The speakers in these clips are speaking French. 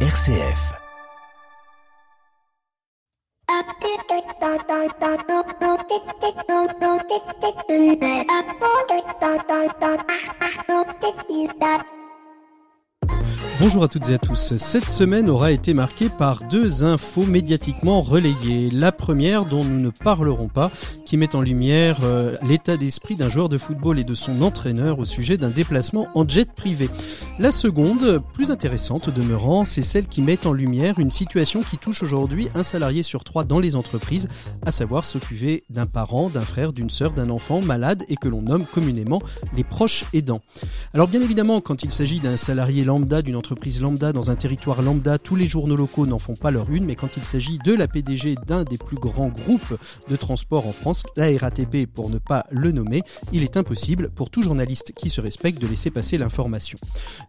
RCF. Bonjour à toutes et à tous. Cette semaine aura été marquée par deux infos médiatiquement relayées. La première, dont nous ne parlerons pas, qui met en lumière euh, l'état d'esprit d'un joueur de football et de son entraîneur au sujet d'un déplacement en jet privé. La seconde, plus intéressante demeurant, c'est celle qui met en lumière une situation qui touche aujourd'hui un salarié sur trois dans les entreprises, à savoir s'occuper d'un parent, d'un frère, d'une sœur, d'un enfant malade et que l'on nomme communément les proches aidants. Alors bien évidemment, quand il s'agit d'un salarié lambda d'une entreprise lambda dans un territoire lambda, tous les journaux locaux n'en font pas leur une, mais quand il s'agit de la PDG d'un des plus grands groupes de transport en France, la RATP pour ne pas le nommer, il est impossible pour tout journaliste qui se respecte de laisser passer l'information.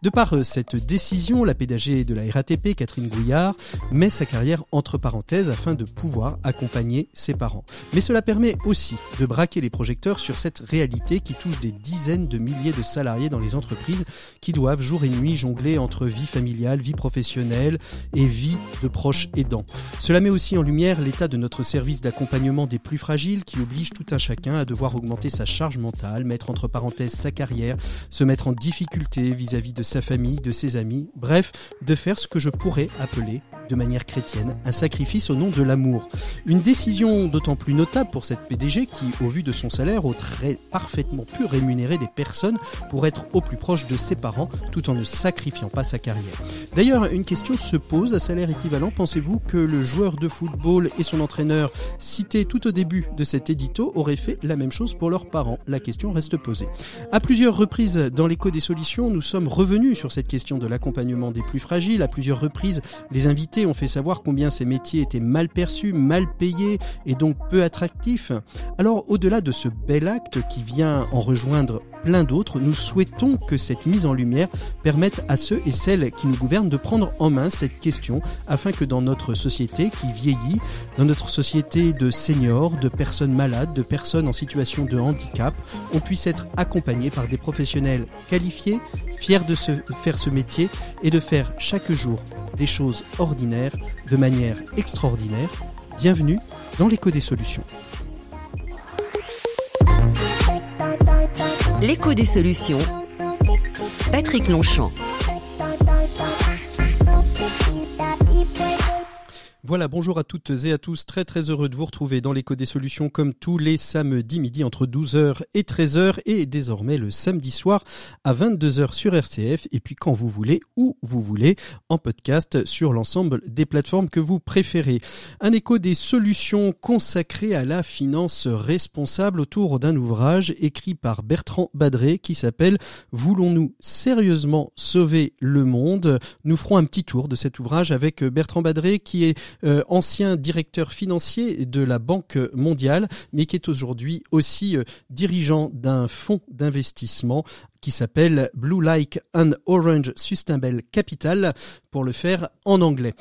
De par euh, cette décision, la PDG de la RATP, Catherine Gouillard, met sa carrière entre parenthèses afin de pouvoir accompagner ses parents. Mais cela permet aussi de braquer les projecteurs sur cette réalité qui touche des dizaines de milliers de salariés dans les entreprises qui doivent jour et nuit jongler vie familiale, vie professionnelle et vie de proches aidants. Cela met aussi en lumière l'état de notre service d'accompagnement des plus fragiles qui oblige tout un chacun à devoir augmenter sa charge mentale, mettre entre parenthèses sa carrière, se mettre en difficulté vis-à-vis de sa famille, de ses amis, bref, de faire ce que je pourrais appeler de manière chrétienne, un sacrifice au nom de l'amour. Une décision d'autant plus notable pour cette PDG qui, au vu de son salaire, ôterait parfaitement pu rémunérer des personnes pour être au plus proche de ses parents tout en ne sacrifiant pas sa carrière. D'ailleurs, une question se pose à salaire équivalent. Pensez-vous que le joueur de football et son entraîneur, cité tout au début de cet édito, auraient fait la même chose pour leurs parents? La question reste posée. À plusieurs reprises dans l'écho des solutions, nous sommes revenus sur cette question de l'accompagnement des plus fragiles. À plusieurs reprises, les invités ont fait savoir combien ces métiers étaient mal perçus, mal payés et donc peu attractifs. Alors, au-delà de ce bel acte qui vient en rejoindre plein d'autres, nous souhaitons que cette mise en lumière permette à ceux et celles qui nous gouvernent de prendre en main cette question afin que dans notre société qui vieillit, dans notre société de seniors, de personnes malades, de personnes en situation de handicap, on puisse être accompagné par des professionnels qualifiés, fiers de se faire ce métier et de faire chaque jour des choses ordinaires de manière extraordinaire. Bienvenue dans l'écho des solutions. L'écho des solutions. Patrick Longchamp. Voilà, bonjour à toutes et à tous. Très très heureux de vous retrouver dans l'écho des solutions comme tous les samedis midi entre 12h et 13h et désormais le samedi soir à 22h sur RCF et puis quand vous voulez, où vous voulez, en podcast sur l'ensemble des plateformes que vous préférez. Un écho des solutions consacrées à la finance responsable autour d'un ouvrage écrit par Bertrand Badré qui s'appelle Voulons-nous sérieusement sauver le monde? Nous ferons un petit tour de cet ouvrage avec Bertrand Badré qui est euh, ancien directeur financier de la Banque mondiale, mais qui est aujourd'hui aussi euh, dirigeant d'un fonds d'investissement qui s'appelle Blue Like and Orange Sustainable Capital pour le faire en anglais.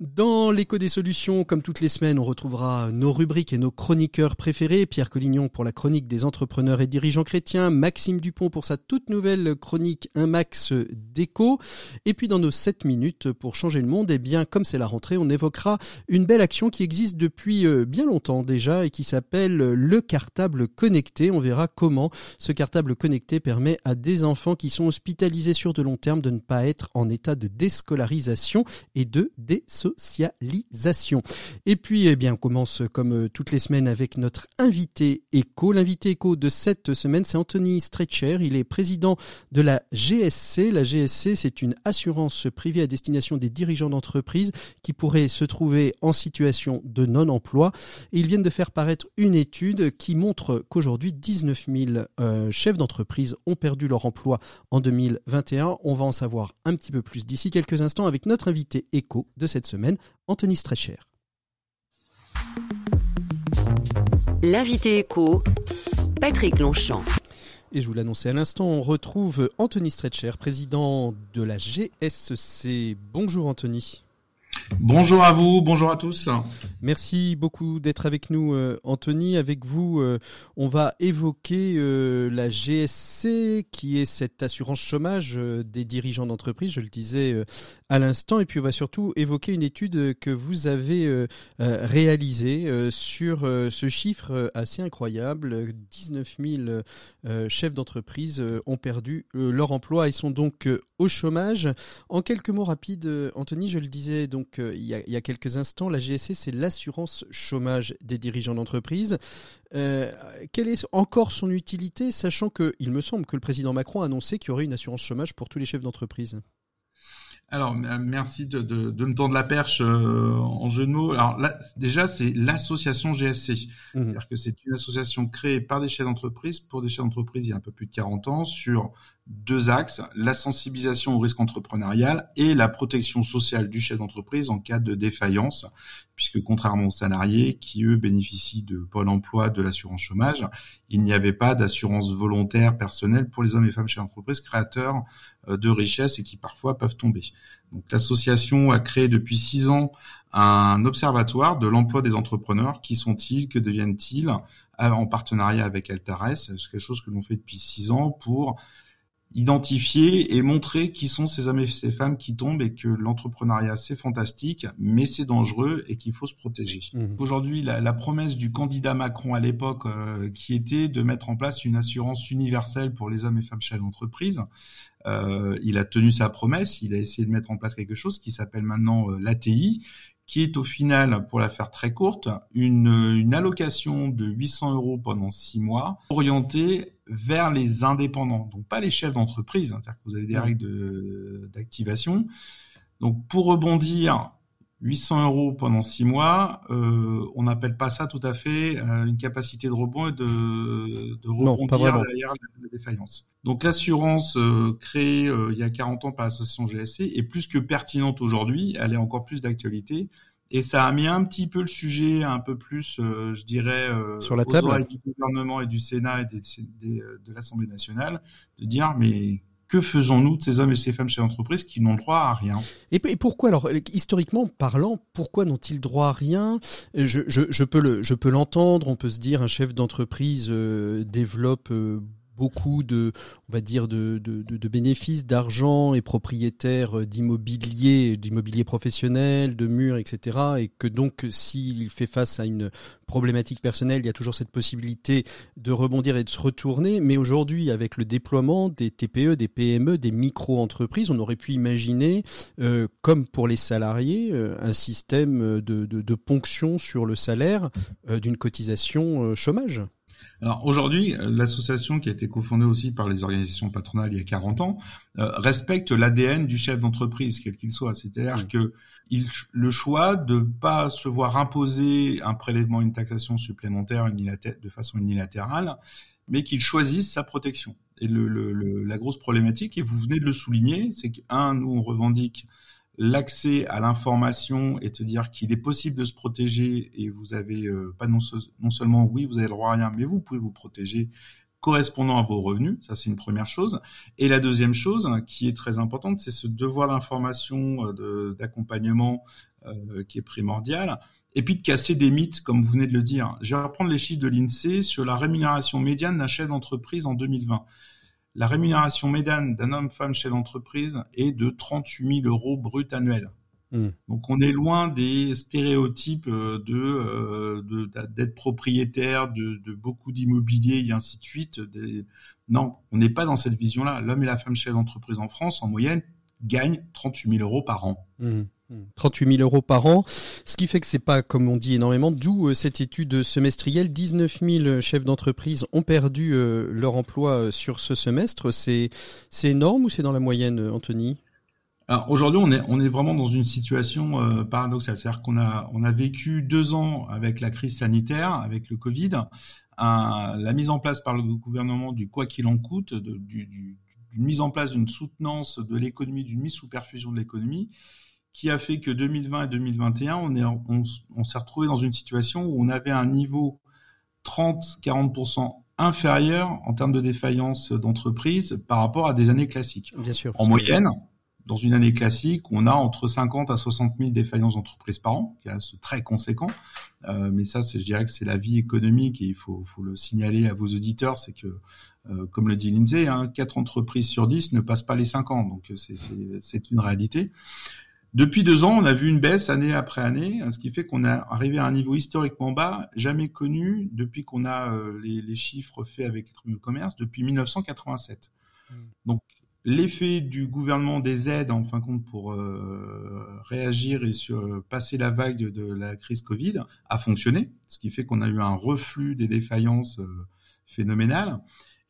Dans l'écho des solutions, comme toutes les semaines, on retrouvera nos rubriques et nos chroniqueurs préférés. Pierre Collignon pour la chronique des entrepreneurs et dirigeants chrétiens, Maxime Dupont pour sa toute nouvelle chronique Un max d'écho. Et puis dans nos 7 minutes pour changer le monde, eh bien, comme c'est la rentrée, on évoquera une belle action qui existe depuis euh, bien longtemps déjà et qui s'appelle le cartable connecté. On verra comment ce cartable connecté permet à des enfants qui sont hospitalisés sur de long terme de ne pas être en état de déscolarisation et de désocialisation. Et puis, eh bien, on commence comme euh, toutes les semaines avec notre invité éco. L'invité éco de cette semaine, c'est Anthony Stretcher. Il est président de la GSC. La GSC, c'est une assurance privée à destination des dirigeants d'entreprise qui pourraient se trouver en situation de non-emploi. Ils viennent de faire paraître une étude qui montre qu'aujourd'hui, 19 000 euh, chefs d'entreprise ont perdu leur emploi en 2021. On va en savoir un petit peu plus d'ici quelques instants avec notre invité éco de cette semaine, Anthony Strecher. L'invité éco, Patrick Longchamp. Et je vous l'annonçais à l'instant, on retrouve Anthony Stretcher, président de la GSC. Bonjour Anthony. Bonjour à vous, bonjour à tous. Merci beaucoup d'être avec nous, euh, Anthony. Avec vous, euh, on va évoquer euh, la GSC, qui est cette assurance chômage des dirigeants d'entreprise, je le disais à l'instant. Et puis, on va surtout évoquer une étude que vous avez réalisée sur ce chiffre assez incroyable. 19 000 chefs d'entreprise ont perdu leur emploi et sont donc au chômage. En quelques mots rapides, Anthony, je le disais donc il y, a, il y a quelques instants, la GSC, c'est l'assurance chômage des dirigeants d'entreprise. Euh, quelle est encore son utilité, sachant que il me semble que le président Macron a annoncé qu'il y aurait une assurance chômage pour tous les chefs d'entreprise? Alors, merci de, de, de, me tendre la perche euh, en jeu de mots. Alors là, déjà, c'est l'association GSC. Mmh. C'est-à-dire que c'est une association créée par des chefs d'entreprise pour des chefs d'entreprise il y a un peu plus de 40 ans sur deux axes, la sensibilisation au risque entrepreneurial et la protection sociale du chef d'entreprise en cas de défaillance, puisque contrairement aux salariés qui, eux, bénéficient de Pôle emploi, de l'assurance chômage, il n'y avait pas d'assurance volontaire personnelle pour les hommes et femmes chefs d'entreprise créateurs euh, de richesses et qui parfois peuvent tomber. Donc l'association a créé depuis six ans un observatoire de l'emploi des entrepreneurs. Qui sont-ils? Que deviennent-ils? En partenariat avec Altares C'est quelque chose que l'on fait depuis six ans pour identifier et montrer qui sont ces hommes et ces femmes qui tombent et que l'entrepreneuriat c'est fantastique, mais c'est dangereux et qu'il faut se protéger. Mmh. Aujourd'hui, la, la, promesse du candidat Macron à l'époque, euh, qui était de mettre en place une assurance universelle pour les hommes et femmes chefs d'entreprise, euh, il a tenu sa promesse, il a essayé de mettre en place quelque chose qui s'appelle maintenant euh, l'ATI, qui est au final, pour la faire très courte, une, une allocation de 800 euros pendant six mois, orientée vers les indépendants, donc pas les chefs d'entreprise, hein, c'est-à-dire que vous avez des règles d'activation. Donc pour rebondir, 800 euros pendant six mois, euh, on n'appelle pas ça tout à fait euh, une capacité de rebond et de, de rebondir derrière la, défaillance. Donc l'assurance euh, créée il y a 40 ans par l'association GSC est plus que pertinente aujourd'hui, elle est encore plus d'actualité. Et ça a mis un petit peu le sujet un peu plus, je dirais, sur la table du gouvernement et du Sénat et des, des, de l'Assemblée nationale, de dire mais que faisons-nous de ces hommes et ces femmes chez l'entreprise qui n'ont droit à rien et, pourquoi alors historiquement parlant, pourquoi n'ont-ils droit à rien? Je, je, peux le, je peux l'entendre. On peut se dire un chef d'entreprise euh, développe euh, beaucoup de, on va dire, de, bénéfices, d'argent et propriétaire d'immobilier, d'immobilier professionnel, de murs, etc. Et que donc, s'il fait face à une problématique personnelle, il y a toujours cette possibilité de rebondir et de se retourner. Mais aujourd'hui, avec le déploiement des TPE, des PME, des micro-entreprises, on aurait pu imaginer, euh, comme pour les salariés, euh, un système de, ponction sur le salaire euh, d'une cotisation euh, chômage. Alors aujourd'hui, l'association qui a été cofondée aussi par les organisations patronales il y a 40 ans euh, respecte l'ADN du chef d'entreprise, quel qu'il soit. C'est-à-dire que il, le choix de pas se voir imposer un prélèvement, une taxation supplémentaire de façon unilatérale, mais qu'il choisisse sa protection. Et le, le, la grosse problématique, et vous venez de le souligner, c'est qu'un, nous on revendique l'accès à l'information et te dire qu'il est possible de se protéger et vous avez euh, pas non, seulement oui vous avez le droit à rien mais vous pouvez vous protéger correspondant à vos revenus. Ça c'est une première chose. Et la deuxième chose qui est très importante c'est ce devoir d'information euh, d'accompagnement euh, qui est primordial. Et puis de casser des mythes comme vous venez de le dire. Je vais reprendre les chiffres de l'INSEE sur la rémunération médiane d'un chef d'entreprise en 2020 la rémunération médiane d'un homme-femme chez l'entreprise est de 38 000 euros brut annuels. Hmm. Donc on est loin des stéréotypes euh, euh, de d'être propriétaire de, de beaucoup d'immobilier et ainsi de suite. Des... Non, on n'est pas dans cette vision-là. L'homme et la femme chef d'entreprise en France, en moyenne, gagnent 38 000 euros par an. Hmm. 38 000 euros par an, ce qui fait que c'est pas, comme on dit énormément, d'où euh, cette étude semestrielle. 19 000 chefs d'entreprise ont perdu euh, leur emploi euh, sur ce semestre. C'est, énorme ou c'est dans la moyenne, Anthony? Aujourd'hui, on est on est vraiment dans une situation paradoxale, c'est-à-dire qu'on a on a vécu deux ans avec la crise sanitaire, avec le Covid, la mise en place par le gouvernement du quoi qu'il en coûte, de, du, d'une mise en place d'une soutenance de l'économie, d'une mise sous perfusion de l'économie, qui a fait que 2020 et 2021, on, est, on, s'est retrouvé dans une situation où on avait un niveau 30-40% inférieur en termes de défaillance d'entreprise par rapport à des années classiques. Bien sûr. En moyenne, dans une année classique, on a entre 50 à 60 000 défaillances d'entreprises par an, qui est très conséquent. Euh, mais ça, je dirais que c'est la vie économique et il faut, faut le signaler à vos auditeurs, c'est que, euh, comme le dit Lindsay, hein, 4 entreprises sur 10 ne passent pas les 5 ans, donc c'est une réalité. Depuis deux ans, on a vu une baisse année après année, ce qui fait qu'on est arrivé à un niveau historiquement bas, jamais connu depuis qu'on a euh, les, les, chiffres faits avec les tribunaux de commerce depuis 1987. Mmh. Donc l'effet du gouvernement des aides, en fin de compte, pour euh, réagir et sur, passer la vague de, la crise Covid, a fonctionné, ce qui fait qu'on a eu un reflux des défaillances euh, phénoménales.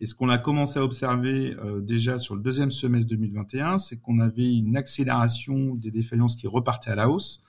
Et ce qu'on a commencé à observer euh, déjà sur le deuxième semestre 2021, c'est qu'on avait une accélération des défaillances qui repartaient à la hausse.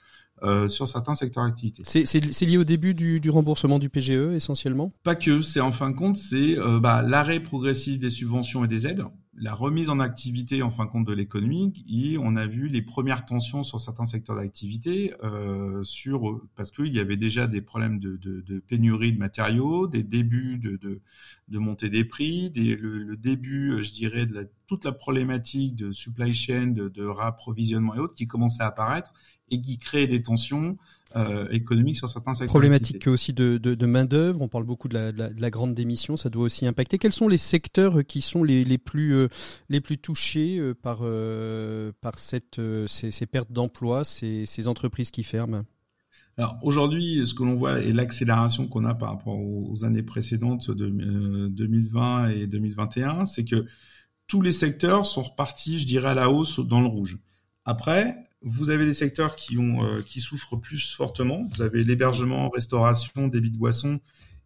Euh, sur certains secteurs d'activité. C'est lié au début du, du, remboursement du PGE essentiellement? Pas que, c'est en fin de compte, c'est euh, bah, l'arrêt progressif des subventions et des aides la remise en activité en fin de compte de l'économie et on a vu les premières tensions sur certains secteurs d'activité euh, sur parce qu'il y avait déjà des problèmes de, pénurie de matériaux, des débuts de, montée des prix, des, le, début, je dirais, de la, toute la problématique de supply chain, de, de rapprovisionnement et autres qui commençait à apparaître et qui créait des tensions euh, économique sur certains secteurs. Problématique aussi de, de, de main d'œuvre. On parle beaucoup de la, de, la, grande démission, ça doit aussi impacter. Quels sont les secteurs qui sont les, les plus euh, les plus touchés euh, par par cette ces, ces pertes d'emploi, ces, ces entreprises qui ferment? Alors aujourd'hui, ce que l'on voit est l'accélération qu'on a par rapport aux années précédentes de 2020 et 2021, c'est que tous les secteurs sont repartis, je dirais, à la hausse dans le rouge. Après, vous avez des secteurs qui ont euh, qui souffrent plus fortement. Vous avez l'hébergement, restauration, débit de boissons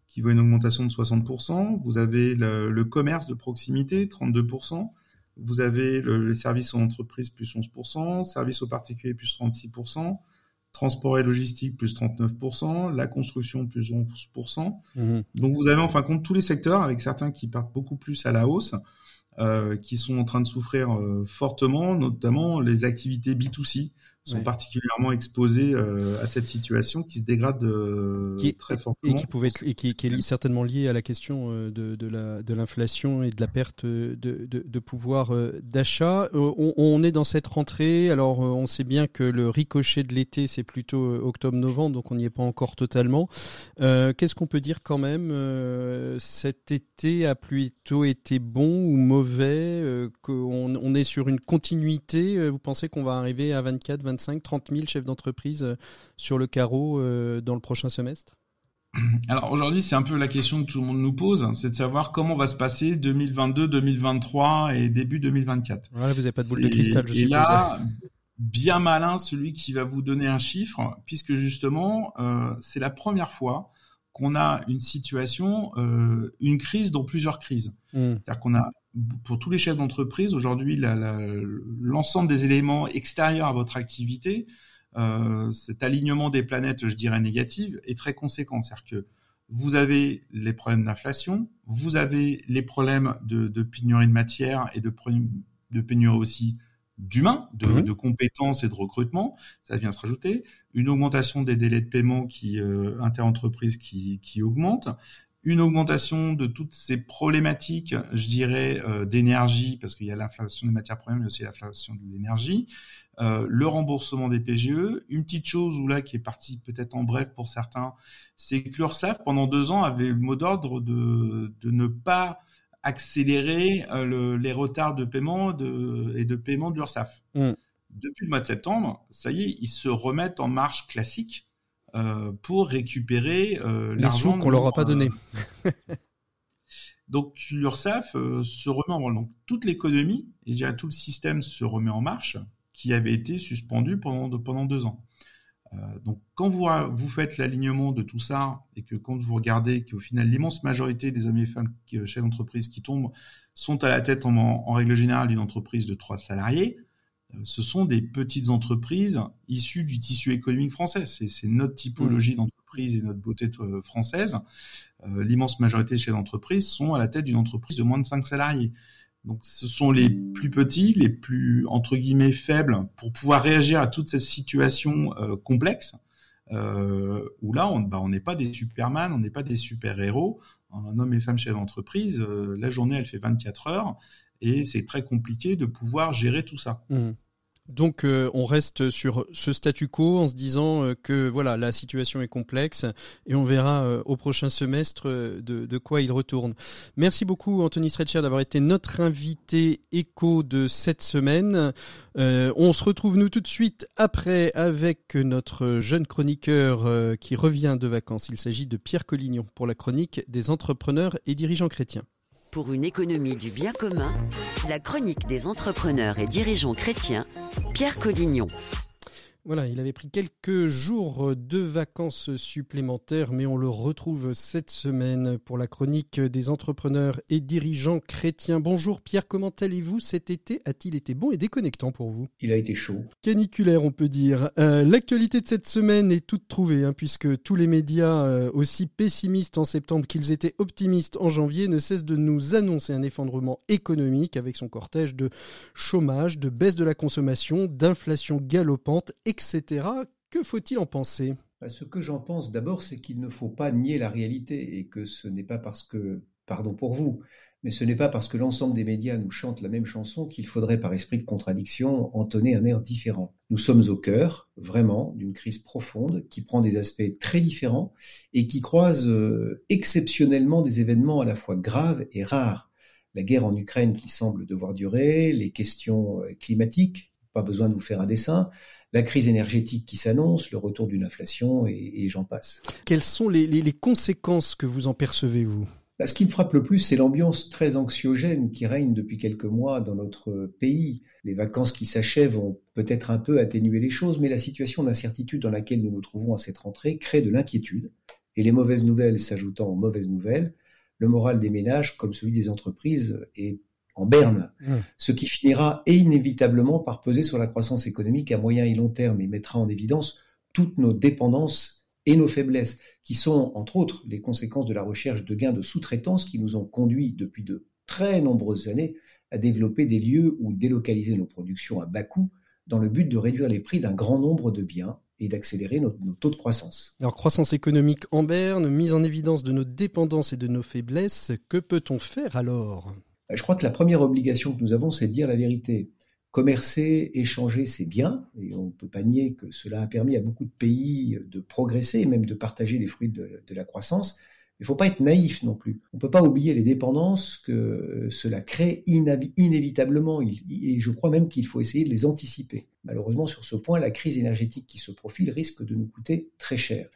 qui voit une augmentation de 60%. Vous avez le, commerce de proximité, 32%. Vous avez le, les services aux entreprises, plus 11%. Services aux particuliers, plus 36%. Transport et logistique, plus 39%. La construction, plus 11%. Mmh. Donc vous avez en fin de compte tous les secteurs, avec certains qui partent beaucoup plus à la hausse. Euh, qui sont en train de souffrir euh, fortement, notamment les activités B2C sont particulièrement exposés euh, à cette situation qui se dégrade euh, très fortement. Et qui, pouvait et qui, qui, est certainement liée à la question euh, de, de, la, de l'inflation et de la perte de, de, de pouvoir d'achat. On, on, est dans cette rentrée, alors on sait bien que le ricochet de l'été c'est plutôt octobre-novembre, donc on n'y est pas encore totalement. Qu'est-ce qu'on peut dire quand même Cet été a plutôt été bon ou mauvais Qu'on on est sur une continuité Vous pensez qu'on va arriver à 24, 25 25, 30 000 chefs d'entreprise euh, sur le carreau euh, dans le prochain semestre? Alors aujourd'hui, c'est un peu la question que tout le monde nous pose, c'est de savoir comment va se passer 2022, 2023 et début 2024. vous n'avez pas de boule de cristal, je et là, bien malin celui qui va vous donner un chiffre, puisque justement, euh, c'est la première fois qu'on a une situation, une crise dans plusieurs crises. Hmm. C'est-à-dire qu'on a pour tous les chefs d'entreprise, aujourd'hui, l'ensemble des éléments extérieurs à votre activité, euh, cet alignement des planètes, je dirais, négatives, est très conséquent. C'est-à-dire que vous avez les problèmes d'inflation, vous avez les problèmes de, de, pénurie de matière et de, de pénurie aussi d'humains, de, mmh. de, compétences et de recrutement, ça vient se rajouter, une augmentation des délais de paiement qui euh, interentreprises qui, qui augmente, une augmentation de toutes ces problématiques, je dirais, euh, d'énergie, parce qu'il y a l'inflation des matières premières, mais aussi l'inflation de l'énergie, euh, le remboursement des PGE. Une petite chose où là qui est partie peut-être en bref pour certains, c'est que l'URSSAF pendant deux ans avait le mot d'ordre de, de ne pas accélérer euh, les retards de paiement de, et de paiement de l'URSSAF. Mmh. Depuis le mois de septembre, ça y est, ils se remettent en marche classique pour récupérer euh, l'argent qu'on leur a pas donné. Euh, donc l'URSSAF se remet en. Donc toute l'économie et déjà tout le système se remet en marche, qui avait été suspendu pendant pendant deux ans. donc quand vous vous faites l'alignement de tout ça et que quand vous regardez qu'au final l'immense majorité des hommes et femmes chefs d'entreprise qui tombent sont à la tête en, en règle générale d'une entreprise de trois salariés, ce sont des petites entreprises issues du tissu économique français. C'est notre typologie mmh. d'entreprise et notre beauté euh, française. Euh, l'immense majorité de ces entreprises sont à la tête d'une entreprise de moins de 5 salariés. Donc ce sont les plus petits, les plus entre guillemets faibles pour pouvoir réagir à toutes ces situations euh, complexes. où là, on bah, n'est pas des superman, on n'est pas des super-héros. Un homme et femme chef d'entreprise, la journée, elle fait 24 heures et c'est très compliqué de pouvoir gérer tout ça. Mmh. Donc euh, on reste sur ce statu quo en se disant euh, que voilà la situation est complexe et on verra euh, au prochain semestre de, quoi il retourne. Merci beaucoup Anthony Stretcher d'avoir été notre invité écho de cette semaine. on se retrouve nous tout de suite après avec notre jeune chroniqueur qui revient de vacances. Il s'agit de Pierre Collignon pour la chronique des entrepreneurs et dirigeants chrétiens. Pour une économie du bien commun, la chronique des entrepreneurs et dirigeants chrétiens, Pierre Collignon. Voilà, il avait pris quelques jours de vacances supplémentaires, mais on le retrouve cette semaine pour la chronique des entrepreneurs et dirigeants chrétiens. Bonjour Pierre, comment allez-vous Cet été? A-t-il été bon et déconnectant pour vous? Il a été chaud. Caniculaire, on peut dire. Euh, l'actualité de cette semaine est toute trouvée, hein, puisque tous les médias, euh, aussi pessimistes en septembre qu'ils étaient optimistes en janvier, ne cessent de nous annoncer un effondrement économique avec son cortège de chômage, de baisse de la consommation, d'inflation galopante, etc. Que faut-il en penser? Bah, Ce que j'en pense d'abord, c'est qu'il ne faut pas nier la réalité et que ce n'est pas parce que, pardon pour vous, mais ce n'est pas parce que l'ensemble des médias nous chantent la même chanson qu'il faudrait, par esprit de contradiction, entonner un air différent. Nous sommes au cœur, vraiment, d'une crise profonde qui prend des aspects très différents et qui croise euh, exceptionnellement des événements à la fois graves et rares. La guerre en Ukraine qui semble devoir durer, les questions euh, climatiques, pas besoin de vous faire un dessin, la crise énergétique qui s'annonce, le retour d'une inflation et, j'en passe. Quelles sont les, conséquences que vous en percevez, vous? Bah, Ce qui me frappe le plus, c'est l'ambiance très anxiogène qui règne depuis quelques mois dans notre pays. Les vacances qui s'achèvent ont peut-être un peu atténué les choses, mais la situation d'incertitude dans laquelle nous nous trouvons à cette rentrée crée de l'inquiétude. Et les mauvaises nouvelles s'ajoutant aux mauvaises nouvelles, le moral des ménages, comme celui des entreprises, est en berne, mmh. ce qui finira inévitablement par peser sur la croissance économique à moyen et long terme et mettra en évidence toutes nos dépendances et nos faiblesses, qui sont entre autres les conséquences de la recherche de gains de sous-traitance qui nous ont conduit depuis de très nombreuses années à développer des lieux où délocaliser nos productions à bas coût dans le but de réduire les prix d'un grand nombre de biens et d'accélérer nos, nos, taux de croissance. Alors croissance économique en berne, mise en évidence de nos dépendances et de nos faiblesses, que peut-on faire alors? Je crois que la première obligation que nous avons, c'est de dire la vérité. Commercer, échanger, c'est bien, et on ne peut pas nier que cela a permis à beaucoup de pays de progresser et même de partager les fruits de, la croissance. Il ne faut pas être naïf non plus. On ne peut pas oublier les dépendances que cela crée inévitablement, et je crois même qu'il faut essayer de les anticiper. Malheureusement, sur ce point, la crise énergétique qui se profile risque de nous coûter très cher.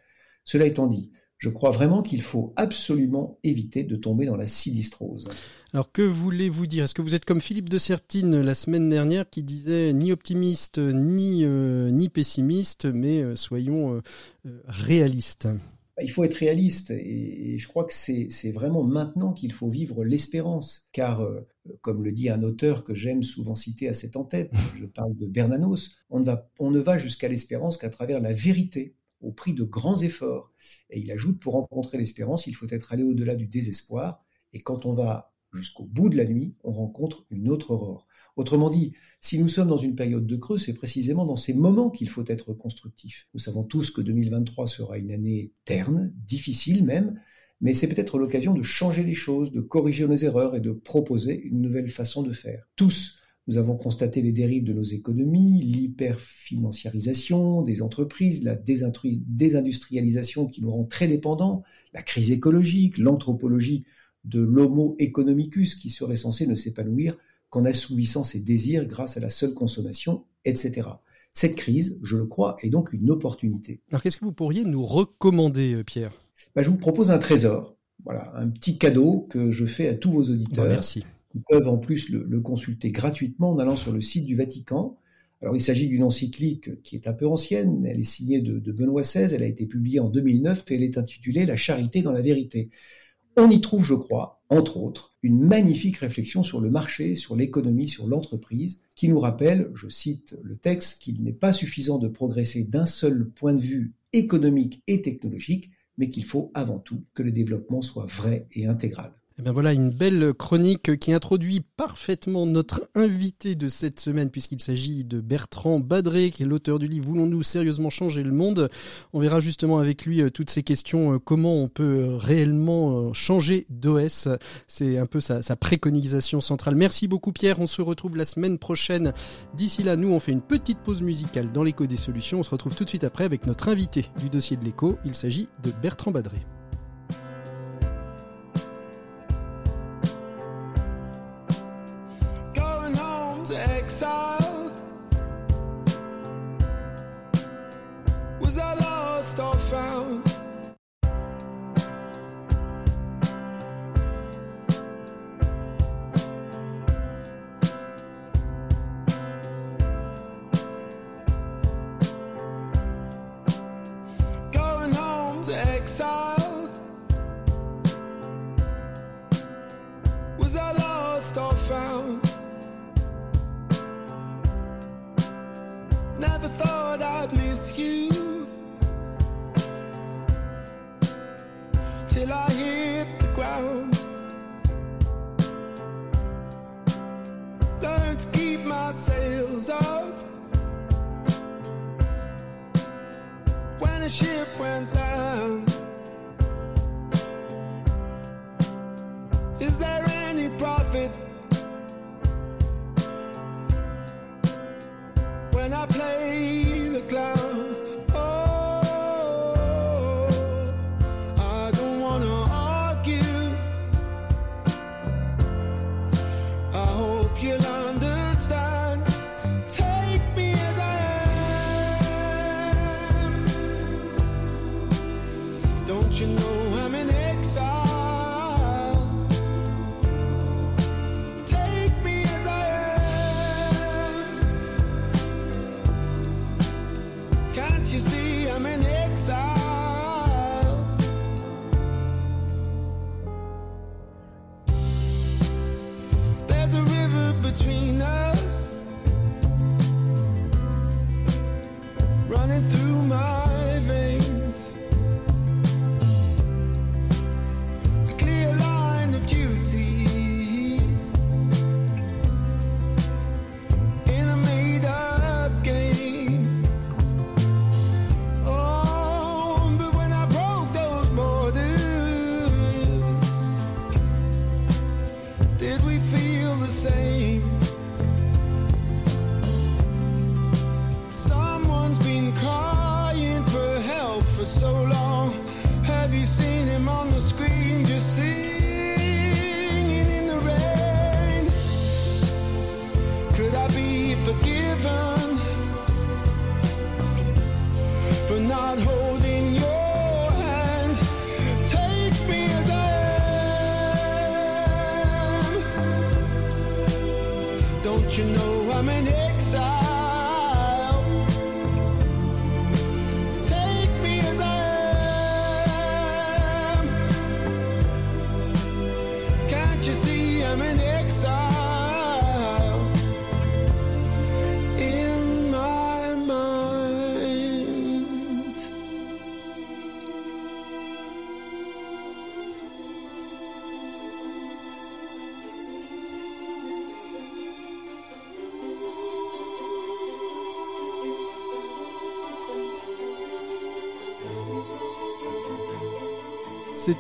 Cela étant dit, je crois vraiment qu'il faut absolument éviter de tomber dans la sinistrose. Alors que voulez-vous dire? Est-ce que vous êtes comme Philippe de Sertine la semaine dernière qui disait ni optimiste ni, euh, ni pessimiste, mais euh, soyons euh, réalistes? Il faut être réaliste et je crois que c'est vraiment maintenant qu'il faut vivre l'espérance, car comme le dit un auteur que j'aime souvent citer à cette en-tête, je parle de Bernanos, on ne va, on ne va jusqu'à l'espérance qu'à travers la vérité au prix de grands efforts. Et il ajoute, pour rencontrer l'espérance, il faut être allé au-delà du désespoir. Et quand on va jusqu'au bout de la nuit, on rencontre une autre aurore. Autrement dit, si nous sommes dans une période de creux, c'est précisément dans ces moments qu'il faut être constructif. Nous savons tous que 2023 sera une année terne, difficile même, mais c'est peut-être l'occasion de changer les choses, de corriger nos erreurs et de proposer une nouvelle façon de faire. Tous, nous avons constaté les dérives de nos économies, l'hyperfinanciarisation des entreprises, la désindustrialisation qui nous rend très dépendants, la crise écologique, l'anthropologie de l'homo economicus qui serait censé ne s'épanouir qu'en assouvissant ses désirs grâce à la seule consommation, etc. Cette crise, je le crois, est donc une opportunité. Alors qu'est-ce que vous pourriez nous recommander, euh, Pierre? Ben, Je vous propose un trésor, voilà, un petit cadeau que je fais à tous vos auditeurs. merci. Ils peuvent en plus le, consulter gratuitement en allant sur le site du Vatican. Alors il s'agit d'une encyclique qui est un peu ancienne, elle est signée de, de Benoît XVI, elle a été publiée en 2009 et elle est intitulée La charité dans la vérité. On y trouve, je crois, entre autres, une magnifique réflexion sur le marché, sur l'économie, sur l'entreprise, qui nous rappelle, je cite le texte, qu'il n'est pas suffisant de progresser d'un seul point de vue économique et technologique, mais qu'il faut avant tout que le développement soit vrai et intégral. Eh bien voilà une belle chronique qui introduit parfaitement notre invité de cette semaine puisqu'il s'agit de Bertrand Badré qui est l'auteur du livre Voulons-nous sérieusement changer le monde? On verra justement avec lui euh, toutes ces questions, euh, comment on peut euh, réellement changer d'OS. C'est un peu sa, sa, préconisation centrale. Merci beaucoup Pierre, on se retrouve la semaine prochaine. D'ici là, nous on fait une petite pause musicale dans l'écho des solutions. On se retrouve tout de suite après avec notre invité du dossier de l'écho. Il s'agit de Bertrand Badré. lost or found. Never thought I'd miss you till I hit the ground. Learn to keep my sails up when a ship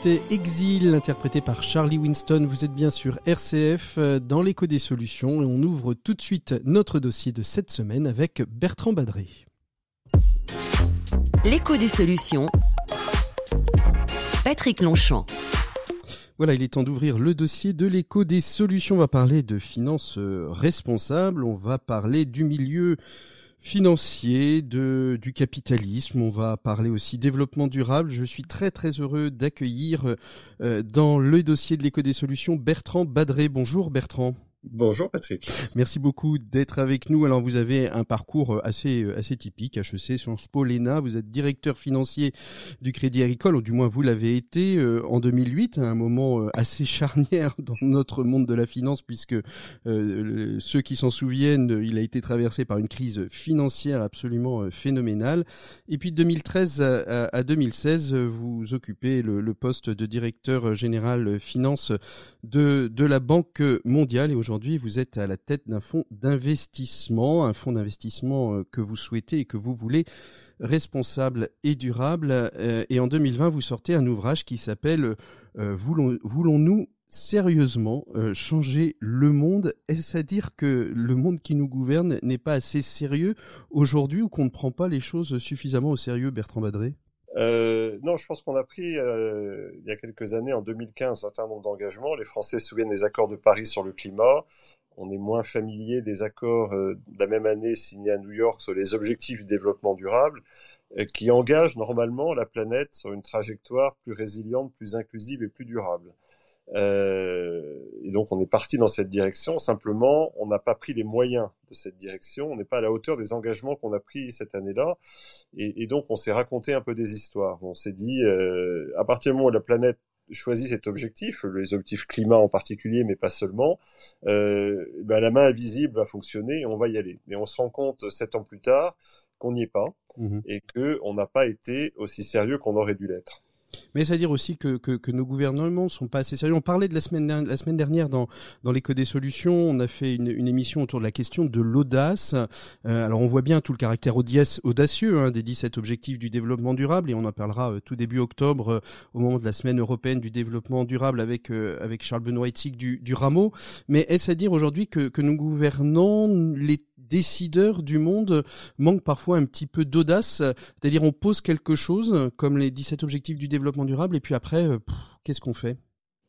C'était Exil, interprété par Charlie Winston. Vous êtes bien sûr RCF euh, dans l'écho des solutions et on ouvre tout de suite notre dossier de cette semaine avec Bertrand Badré. L'écho des solutions. Patrick Longchamp. Voilà, il est temps d'ouvrir le dossier de l'écho des solutions. On va parler de finances euh, responsables, on va parler du milieu financier, de, du capitalisme. On va parler aussi développement durable. Je suis très très heureux d'accueillir euh, dans le dossier de l'éco des solutions Bertrand Badré. Bonjour Bertrand. Bonjour Patrick. Merci beaucoup d'être avec nous. Alors vous avez un parcours assez assez typique, HEC, Sciences Po, l'ENA. Vous êtes directeur financier du Crédit Agricole, ou du moins vous l'avez été euh, en 2008, un moment euh, assez charnière dans notre monde de la finance, puisque euh, ceux qui s'en souviennent, il a été traversé par une crise financière absolument phénoménale. Et puis de 2013 à, 2016, vous occupez le, poste de directeur général finance de, de la Banque mondiale aujourd'hui, vous êtes à la tête d'un fonds d'investissement, un fonds d'investissement euh, que vous souhaitez et que vous voulez responsable et durable. Euh, et en 2020, vous sortez un ouvrage qui s'appelle euh, Voulons-nous sérieusement changer le monde? Est-ce à dire que le monde qui nous gouverne n'est pas assez sérieux aujourd'hui ou qu'on ne prend pas les choses suffisamment au sérieux, Bertrand Badré? Euh, non, je pense qu'on a pris euh, il y a quelques années, en 2015, un certain nombre d'engagements. Les Français se souviennent des accords de Paris sur le climat. On est moins familier des accords euh, de la même année signés à New York sur les objectifs du développement durable, qui engagent normalement la planète sur une trajectoire plus résiliente, plus inclusive et plus durable. Euh, et donc on est parti dans cette direction. Simplement, on n'a pas pris les moyens de cette direction. On n'est pas à la hauteur des engagements qu'on a pris cette année-là. Et, et, donc on s'est raconté un peu des histoires. On s'est dit, euh, à partir du moment où la planète choisit cet objectif, les objectifs climat en particulier, mais pas seulement, euh, ben la main invisible va fonctionner et on va y aller. Mais on se rend compte sept ans plus tard qu'on n'y est pas mmh et qu'on n'a pas été aussi sérieux qu'on aurait dû l'être. Mais c'est-à-dire aussi que, que, que, nos gouvernements sont pas assez sérieux. On parlait de la semaine, la semaine dernière dans, dans l'écho des solutions, on a fait une, émission autour de la question de l'audace. Euh, alors on voit bien tout le caractère audacieux hein, des 17 objectifs du développement durable et on en parlera euh, tout début octobre euh, au moment de la semaine européenne du développement durable avec, avec Charles Benoît Itzig du, du Rameau. Mais est-ce à dire aujourd'hui que, que nos gouvernants, les décideurs du monde manquent parfois un petit peu d'audace C'est-à-dire on pose quelque chose comme les 17 objectifs du développement durable et puis après, euh, qu'est-ce qu'on fait?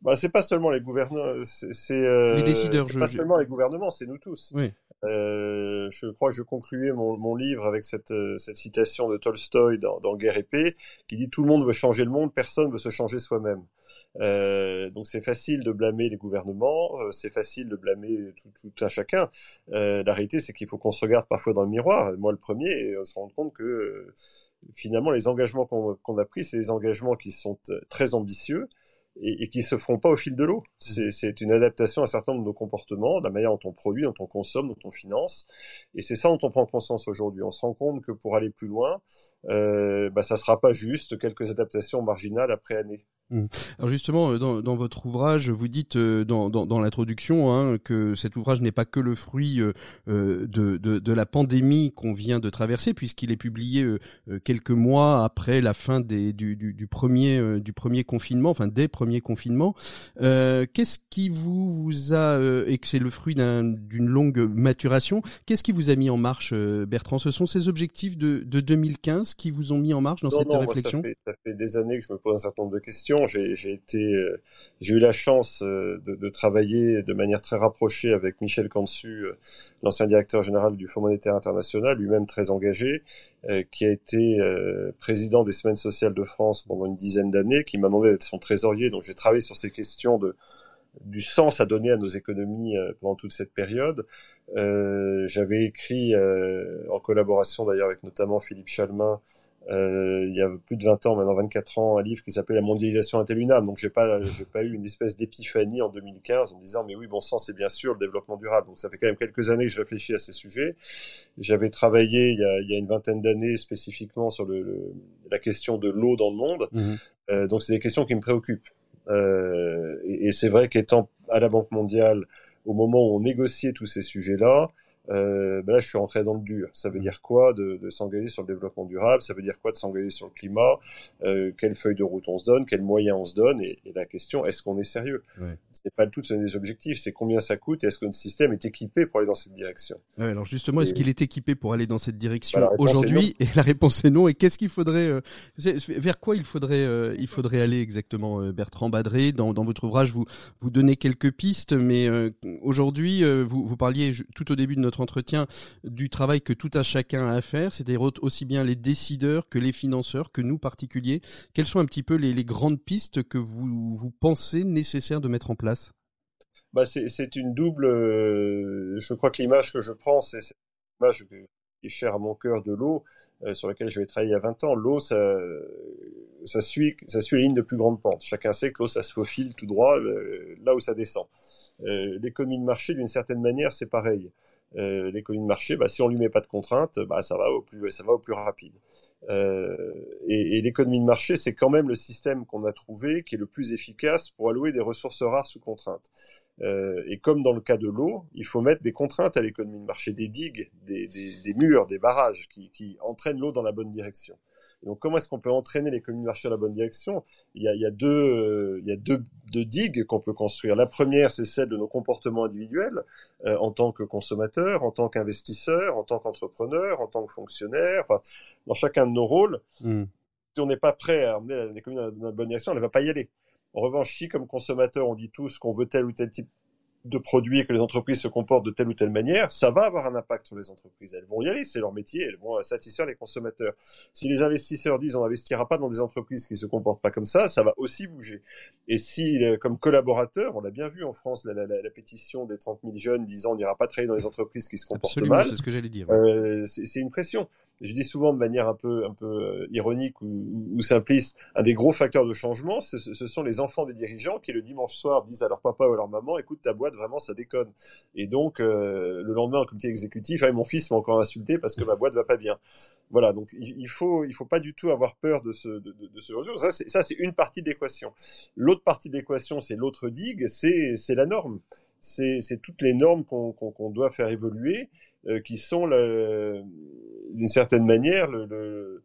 Bah, c'est pas seulement les gouvernements, c'est euh, les décideurs. Pas seulement les gouvernements, c'est nous tous. Oui. Euh, je crois que je concluais mon, mon livre avec cette, euh, cette, citation de Tolstoï dans, dans, Guerre et paix, qui dit tout le monde veut changer le monde, personne veut se changer soi-même. Euh, donc c'est facile de blâmer les gouvernements, euh, c'est facile de blâmer tout, tout un chacun. la réalité, c'est qu'il faut qu'on se regarde parfois dans le miroir, moi le premier, et on se rend compte que finalement, les engagements qu'on a pris, c'est des engagements qui sont euh, très ambitieux et, et qui se feront pas au fil de l'eau. C'est une adaptation à un certain nombre de nos comportements, de la manière dont on produit, dont on consomme, dont on finance. Et c'est ça dont on prend conscience aujourd'hui. On se rend compte que pour aller plus loin, euh, bah, ça sera pas juste quelques adaptations marginales après année. Mmh. Alors justement, euh, dans, votre ouvrage, vous dites euh, dans, dans, l'introduction hein, que cet ouvrage n'est pas que le fruit euh, de, de, la pandémie qu'on vient de traverser, puisqu'il est publié quelques mois après la fin des, du, du, du, premier, du premier confinement, enfin des premiers confinements. Qu'est-ce qui vous, vous a, et que c'est le fruit d'une longue maturation, qu'est-ce qui vous a mis en marche, Bertrand? Ce sont ces objectifs de, de 2015 qui vous ont mis en marche dans cette réflexion ça, fait, ça fait des années que je me pose un certain nombre de questions j'ai été, euh, j'ai eu la chance euh, de, de, travailler de manière très rapprochée avec Michel Cansu, euh, l'ancien directeur général du Fonds monétaire international, lui-même très engagé, qui a été président des Semaines sociales de France pendant une dizaine d'années, qui m'a demandé d'être son trésorier. Donc j'ai travaillé sur ces questions de du sens à donner à nos économies pendant toute cette période. Euh, J'avais écrit, euh, en collaboration d'ailleurs avec notamment Philippe Chalmin, euh, il y a plus de 20 ans, maintenant 24 ans, un livre qui s'appelle La mondialisation intelunable. Donc j'ai pas, j'ai pas eu une espèce d'épiphanie en 2015 en me disant mais oui bon sang c'est bien sûr le développement durable. Donc ça fait quand même quelques années que je réfléchis à ces sujets. J'avais travaillé il y a, il y a une vingtaine d'années spécifiquement sur le, la question de l'eau dans le monde. Mmh. Euh, donc c'est des questions qui me préoccupent. Euh, et, et c'est vrai qu'étant à la Banque mondiale au moment où on négociait tous ces sujets-là, euh, ben là je suis rentré dans le dur. Ça veut dire quoi de, de s'engager sur le développement durable? Ça veut dire quoi de s'engager sur le climat? Euh, Quelle feuille de route on se donne? Quels moyens on se donne? Et, et, la question, est-ce qu'on est sérieux? Ouais. C'est pas le tout de donner des objectifs, c'est combien ça coûte et est-ce que notre système est équipé pour aller dans cette direction? Ouais, Alors justement, est-ce qu'il est équipé pour aller dans cette direction bah, aujourd'hui? Et la réponse est non. Et qu'est-ce qu'il faudrait euh, Vers quoi il faudrait euh, il faudrait aller exactement, euh, Bertrand Badré? Dans, dans, votre ouvrage, vous vous donnez quelques pistes, mais euh, aujourd'hui, vous, vous parliez tout au début de notre entretien du travail que tout un chacun a à faire, c'est-à-dire aussi bien les décideurs que les financeurs, que nous particuliers. Quelles sont un petit peu les, grandes pistes que vous, pensez nécessaires de mettre en place? Bah c'est une double. Euh, je crois que l'image que je prends, c'est l'image qui est chère à mon cœur de l'eau, euh, sur laquelle je vais travailler il y a 20 ans. L'eau, ça, ça suit, ça suit les lignes de plus grande pente. Chacun sait que l'eau, ça se faufile tout droit euh, là où ça descend. L'économie de marché, d'une certaine manière, c'est pareil. L'économie de marché, bah, si on lui met pas de contraintes, bah, ça va au plus, rapide. Euh, et, l'économie de marché, c'est quand même le système qu'on a trouvé qui est le plus efficace pour allouer des ressources rares sous contrainte. Euh, et comme dans le cas de l'eau, il faut mettre des contraintes à l'économie de marché, des digues, des, murs, des barrages qui entraînent l'eau dans la bonne direction. Donc, comment est-ce qu'on peut entraîner l'économie de marché dans la bonne direction? Il y, a, il y a deux, euh, il y a deux, deux digues qu'on peut construire. La première, c'est celle de nos comportements individuels euh, en tant que consommateur, en tant qu'investisseur, en tant qu'entrepreneur, en tant que fonctionnaire, enfin, dans chacun de nos rôles. Hmm. Si on n'est pas prêt à emmener l'économie dans la bonne direction, elle ne va pas y aller. En revanche, si comme consommateur, on dit tous qu'on veut tel ou tel type de produits et que les entreprises se comportent de telle ou telle manière, ça va avoir un impact sur les entreprises. Elles vont y aller, c'est leur métier, elles vont satisfaire les consommateurs. Si les investisseurs disent on n'investira pas dans des entreprises qui se comportent pas comme ça, ça va aussi bouger. Et si, euh, comme collaborateur, on l'a bien vu en France, la, la, la, pétition des 30 000 jeunes disant on n'ira pas travailler dans les entreprises qui se comportent Absolument, mal, c'est ce que j'allais dire. Euh, c'est une pression. Je dis souvent de manière un peu, un euh, ironique ou, simpliste, un des gros facteurs de changement, ce, ce sont les enfants des dirigeants qui le dimanche soir disent à leur papa ou à leur maman, écoute ta boîte vraiment ça déconne. Et donc euh, le lendemain en comité exécutif, ah, mon fils m'a encore insulté parce que ma boîte va pas bien. Voilà, donc il, faut il faut pas du tout avoir peur de ce de, de, de ce Ça c'est une partie de l'équation. L'autre partie de l'équation, c'est l'autre digue, c'est la norme. C'est toutes les normes qu'on doit faire évoluer, euh, qui sont d'une certaine manière le, le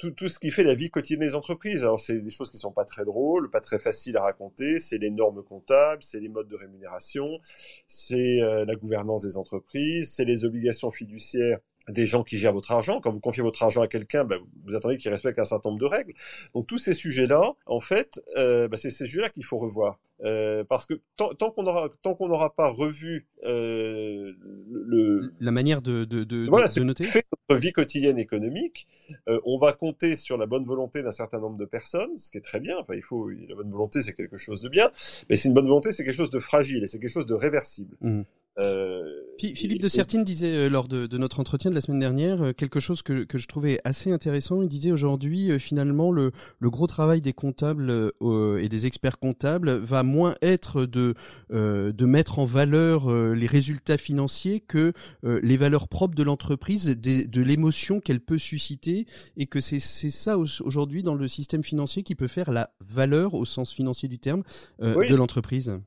tout, tout, ce qui fait la vie quotidienne des entreprises. Alors, c'est des choses qui sont pas très drôles, pas très faciles à raconter. C'est les normes comptables, c'est les modes de rémunération, c'est euh, la gouvernance des entreprises, c'est les obligations fiduciaires des gens qui gèrent votre argent. Quand vous confiez votre argent à quelqu'un, ben, vous attendez qu'il respecte un certain nombre de règles. Donc tous ces sujets-là, en fait, euh, ben, c'est ces sujets-là qu'il faut revoir. Euh, parce que tant, tant qu'on aura tant qu'on n'aura pas revu euh, le la manière de de, de, voilà, de noter fait notre vie quotidienne économique, euh, on va compter sur la bonne volonté d'un certain nombre de personnes, ce qui est très bien. Enfin, il faut la bonne volonté, c'est quelque chose de bien, mais c'est une bonne volonté, c'est quelque chose de fragile et c'est quelque chose de réversible. Mmh. Euh, Philippe de Sertine disait euh, lors de, de, notre entretien de la semaine dernière euh, quelque chose que, que je trouvais assez intéressant. Il disait aujourd'hui finalement le, le, gros travail des comptables et des experts comptables va moins être de, de mettre en valeur les résultats financiers que les valeurs propres de l'entreprise, de, de l'émotion qu'elle peut susciter et que c'est ça aujourd'hui dans le système financier qui peut faire la valeur au sens financier du terme oui, de l'entreprise.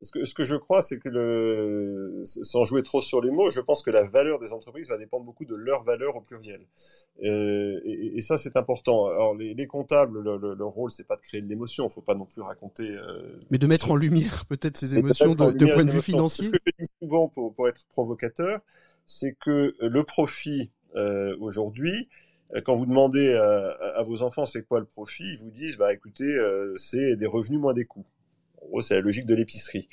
Ce que, ce que je crois, c'est que le, sans jouer trop sur les mots, je pense que la valeur des entreprises va dépendre beaucoup de leur valeur au pluriel. Euh, et, et, ça, c'est important. Alors, les, les comptables, le, le, leur rôle, c'est pas de créer de l'émotion. Il faut pas non plus raconter. Euh, Mais de mettre en lumière peut-être ces émotions de, de, point de vue financier. Ce que je dis souvent pour, pour être provocateur, c'est que le profit euh, aujourd'hui, euh, quand vous demandez à, à vos enfants c'est quoi le profit, ils vous disent bah écoutez, euh, c'est des revenus moins des coûts. En gros, c'est la logique de l'épicerie.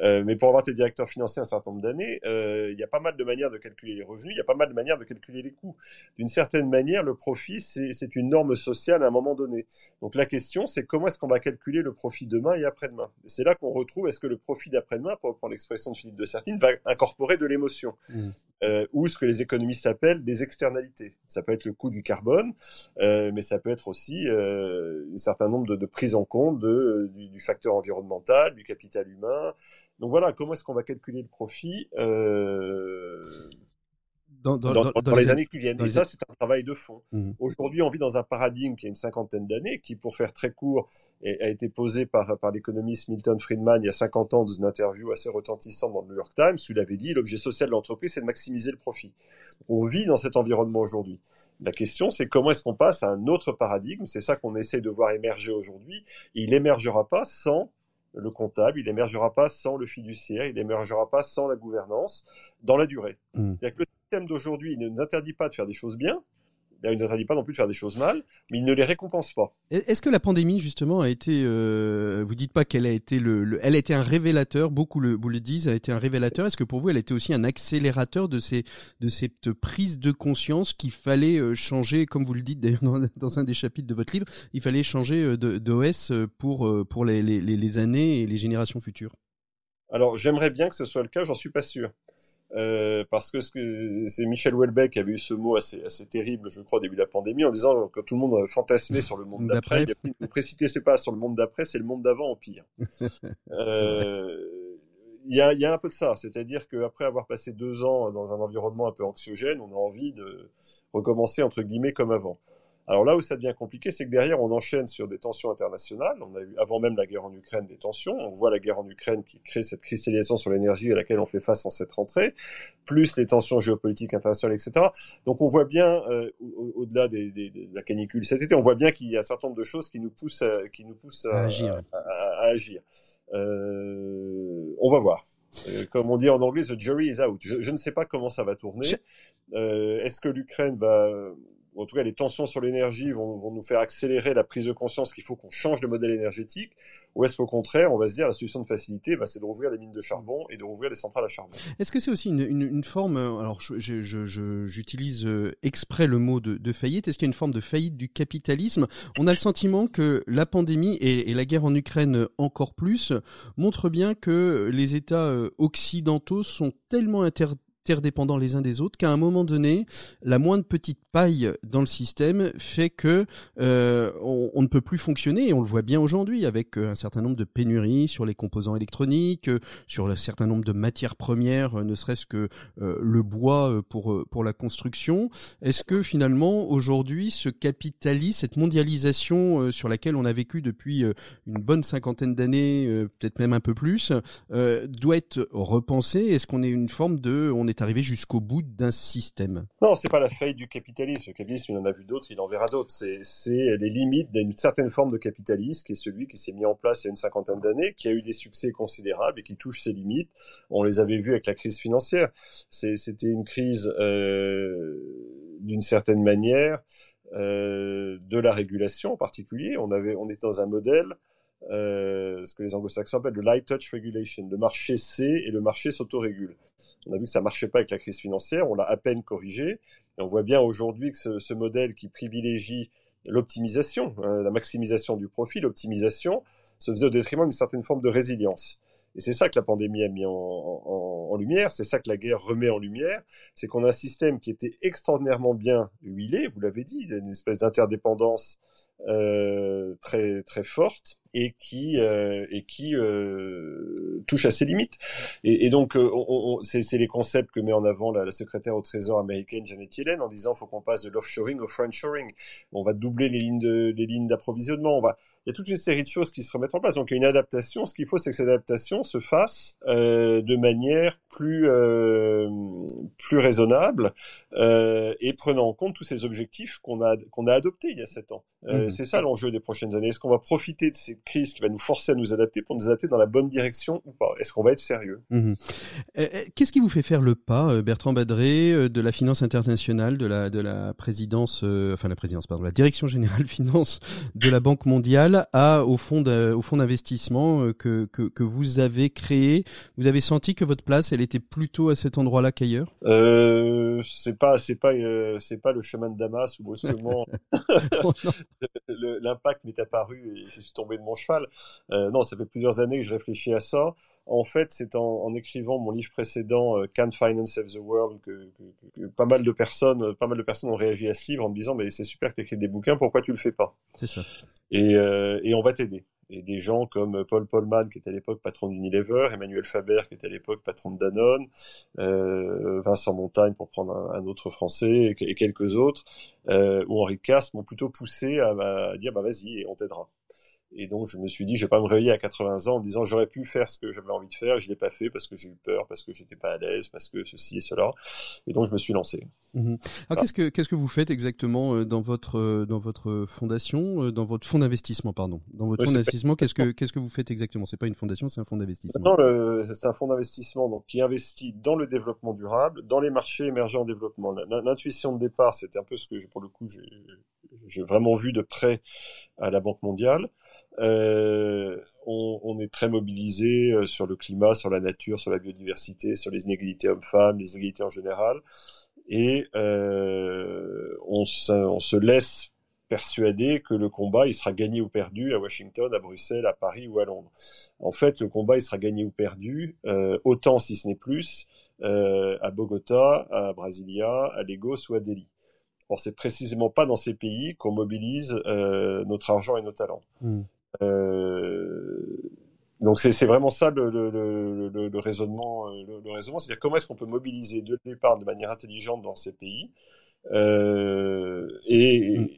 Euh, mais pour avoir été directeur financier un certain nombre d'années, euh, il y a pas mal de manières de calculer les revenus, il y a pas mal de manières de calculer les coûts. D'une certaine manière, le profit, c'est une norme sociale à un moment donné. Donc la question, c'est comment est-ce qu'on va calculer le profit demain et après-demain? C'est là qu'on retrouve, est-ce que le profit d'après-demain, pour reprendre l'expression de Philippe de Sertine, va incorporer de l'émotion? Mmh. Euh, ou ce que les économistes appellent des externalités. Ça peut être le coût du carbone, euh, mais ça peut être aussi euh, un certain nombre de, de prises en compte de, du, du facteur environnemental, du capital humain, donc voilà, comment est-ce qu'on va calculer le profit euh, dans, dans, dans, dans, les, années qui viennent Et ça, c'est un travail de fond. Mmh. Aujourd'hui, on vit dans un paradigme qui a une cinquantaine d'années, qui, pour faire très court, a été posé par, par l'économiste Milton Friedman il y a 50 ans dans une interview assez retentissante dans le New York Times, où il avait dit l'objet social de l'entreprise, c'est de maximiser le profit. On vit dans cet environnement aujourd'hui. La question, c'est comment est-ce qu'on passe à un autre paradigme? C'est ça qu'on essaie de voir émerger aujourd'hui. Il émergera pas sans le comptable, il émergera pas sans le fiduciaire, il émergera pas sans la gouvernance dans la durée. Mmh. Que le système d'aujourd'hui ne nous interdit pas de faire des choses bien, il ne interdit pas non plus de faire des choses mal, mais il ne les récompense pas. Est-ce que la pandémie justement a été, euh, vous dites pas qu'elle a été le, le, elle a été un révélateur, beaucoup le, vous le disent, a été un révélateur. Est-ce que pour vous, elle a été aussi un accélérateur de ces, de cette prise de conscience qu'il fallait euh, changer, comme vous le dites d'ailleurs dans, dans, un des chapitres de votre livre, il fallait changer euh, d'OS pour pour les, les, les années et les générations futures? Alors j'aimerais bien que ce soit le cas, j'en suis pas sûr. Euh, parce que c'est Michel Houellebecq qui avait eu ce mot assez, assez terrible, je crois, au début de la pandémie, en disant que tout le monde fantasmait sur le monde d'après. Ne précipitez pas sur le monde d'après, c'est le monde d'avant en pire. euh, il y a, y a, un peu de ça, c'est-à-dire qu'après avoir passé deux ans dans un environnement un peu anxiogène, on a envie de recommencer entre guillemets comme avant. Alors là où ça devient compliqué, c'est que derrière, on enchaîne sur des tensions internationales. On a eu, avant même la guerre en Ukraine, des tensions. On voit la guerre en Ukraine qui crée cette cristallisation sur l'énergie à laquelle on fait face en cette rentrée, plus les tensions géopolitiques internationales, etc. Donc on voit bien, euh, au-delà de la canicule cet été, on voit bien qu'il y a un certain nombre de choses qui nous poussent à, qui nous poussent à, agir. À, agir. Euh, on va voir. Euh, comme on dit en anglais, the jury is out. Je, je ne sais pas comment ça va tourner. Euh, Est-ce que l'Ukraine va en tout cas les tensions sur l'énergie vont, nous faire accélérer la prise de conscience qu'il faut qu'on change de modèle énergétique, ou est-ce qu'au contraire, on va se dire la solution de facilité, bah, c'est de rouvrir les mines de charbon et de rouvrir les centrales à charbon. Est-ce que c'est aussi une, forme, euh, alors j'utilise euh, exprès le mot de, faillite, est-ce qu'il y a une forme de faillite du capitalisme? On a le sentiment que la pandémie et, et la guerre en Ukraine encore plus montrent bien que les États euh, occidentaux sont tellement interdits interdépendants les uns des autres qu'à un moment donné, la moindre petite paille dans le système fait que euh, on, ne peut plus fonctionner et on le voit bien aujourd'hui avec euh, un certain nombre de pénuries sur les composants électroniques, euh, sur un certain nombre de matières premières, ne serait-ce que le bois pour pour la construction. Est-ce que finalement aujourd'hui ce capitalisme, cette mondialisation sur laquelle on a vécu depuis une bonne cinquantaine d'années, peut-être même un peu plus, doit être repensé Est-ce qu'on est une forme de est arrivé jusqu'au bout d'un système Non, c'est pas la faillite du capitalisme. Le capitalisme, il en a vu d'autres, il en verra d'autres. C'est les limites d'une certaine forme de capitalisme qui est celui qui s'est mis en place il y a une cinquantaine d'années, qui a eu des succès considérables et qui touche ses limites. On les avait vus avec la crise financière. C'était une crise euh, d'une certaine manière euh, de la régulation en particulier. On était dans un modèle euh, ce que les anglo-saxons appellent le light touch regulation. Le marché sait et le marché s'autorégule. On a vu que ça marchait pas avec la crise financière, on l'a à peine corrigé, et on voit bien aujourd'hui que ce, ce, modèle qui privilégie l'optimisation, hein, la maximisation du profit, l'optimisation, se faisait au détriment d'une certaine forme de résilience. Et c'est ça que la pandémie a mis en, en, en lumière, c'est ça que la guerre remet en lumière, c'est qu'on a un système qui était extraordinairement bien huilé, vous l'avez dit, une espèce d'interdépendance euh, très très forte et qui euh, et qui euh, touche à ses limites. Et, et donc, euh, c'est les concepts que met en avant la, la, secrétaire au Trésor américaine Janet Yellen en disant faut qu'on passe de l'offshoring au friendshoring. On va doubler les lignes de les lignes d'approvisionnement. On va il y a toute une série de choses qui se remettent en place. Donc il y a une adaptation. Ce qu'il faut, c'est que cette adaptation se fasse euh, de manière plus euh, plus raisonnable euh, et prenant en compte tous ces objectifs qu'on a qu'on a adoptés il y a sept ans. Euh, mmh. C'est ça l'enjeu des prochaines années. Est-ce qu'on va profiter de cette crise qui va nous forcer à nous adapter pour nous adapter dans la bonne direction ou pas? Est-ce qu'on va être sérieux? Mmh. Qu'est-ce qui vous fait faire le pas, Bertrand Badré, de la finance internationale, de la de la présidence, enfin la présidence, pardon, la direction générale finance de la Banque mondiale à au fond au fond d'investissement euh, que, que, que vous avez créé? Vous avez senti que votre place, elle était plutôt à cet endroit-là qu'ailleurs? Euh, C'est pas c'est pas euh, c'est pas le chemin de Damas où brusquement oh l'impact m'est apparu et je suis tombé de mon cheval. Euh, non, ça fait plusieurs années que je réfléchis à ça. En fait, c'est en, en, écrivant mon livre précédent, euh, Can Finance Save the World, que, que, que, pas mal de personnes, pas mal de personnes ont réagi à ce livre en me disant, mais c'est super que tu écrives des bouquins, pourquoi tu le fais pas? C'est ça. Et, euh, et on va t'aider. Des gens comme Paul Polman, qui était à l'époque patron d'Unilever, Emmanuel Faber, qui était à l'époque patron de Danone, euh, Vincent Montagne, pour prendre un, autre français, et, et quelques autres, euh, ou Henri Casse, m'ont plutôt poussé à, à dire, bah vas-y, on t'aidera. Et donc, je me suis dit, je vais pas me réveiller à 80 ans en disant, j'aurais pu faire ce que j'avais envie de faire, je l'ai pas fait parce que j'ai eu peur, parce que j'étais pas à l'aise, parce que ceci et cela. Et donc, je me suis lancé. Mmh. Alors, qu'est-ce que, qu'est-ce que vous faites exactement euh, dans votre, euh, dans votre fondation, euh, dans votre fonds d'investissement, pardon? Dans votre oui, fonds d'investissement, qu'est-ce que, qu'est-ce que vous faites exactement? C'est pas une fondation, c'est un fonds d'investissement. Non, c'est un fonds d'investissement, donc, qui investit dans le développement durable, dans les marchés émergents en développement. L'intuition de départ, c'était un peu ce que, pour le coup, j'ai vraiment vu de près à la Banque mondiale. Euh, on, est très mobilisé euh, sur le climat, sur la nature, sur la biodiversité, sur les inégalités hommes-femmes, les inégalités en général. Et euh, on, se, laisse persuadé que le combat il sera gagné ou perdu à Washington, à Bruxelles, à Paris ou à Londres. En fait, le combat il sera gagné ou perdu autant si ce n'est plus à Bogota, à Brasilia, à Lagos ou à Delhi. Or, c'est précisément pas dans ces pays qu'on mobilise notre argent et nos talents. Hmm. Donc c'est vraiment ça le, le, le, le raisonnement, euh, le, raisonnement, c'est-à-dire comment est-ce qu'on peut mobiliser de l'épargne de manière intelligente dans ces pays euh, et, mm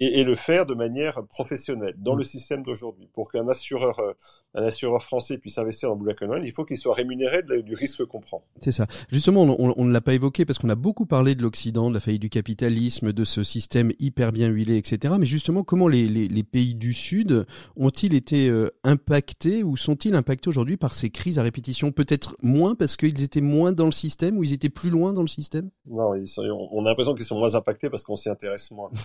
et, et, le faire de manière professionnelle dans mm. le système d'aujourd'hui. Pour qu'un assureur, euh, un assureur français puisse investir dans Black White, il faut qu'il soit rémunéré du risque qu'on prend. C'est ça. Justement, on, ne l'a pas évoqué parce qu'on a beaucoup parlé de l'Occident, de la faillite du capitalisme, de ce système hyper bien huilé, etc. Mais justement, comment les, les, les pays du Sud ont-ils été euh, impactés ou sont-ils impactés aujourd'hui par ces crises à répétition? Peut-être moins parce qu'ils étaient moins dans le système ou ils étaient plus loin dans le système? Non, ils sont, on a l'impression qu'ils sont moins impactés parce qu'on s'y intéresse moins.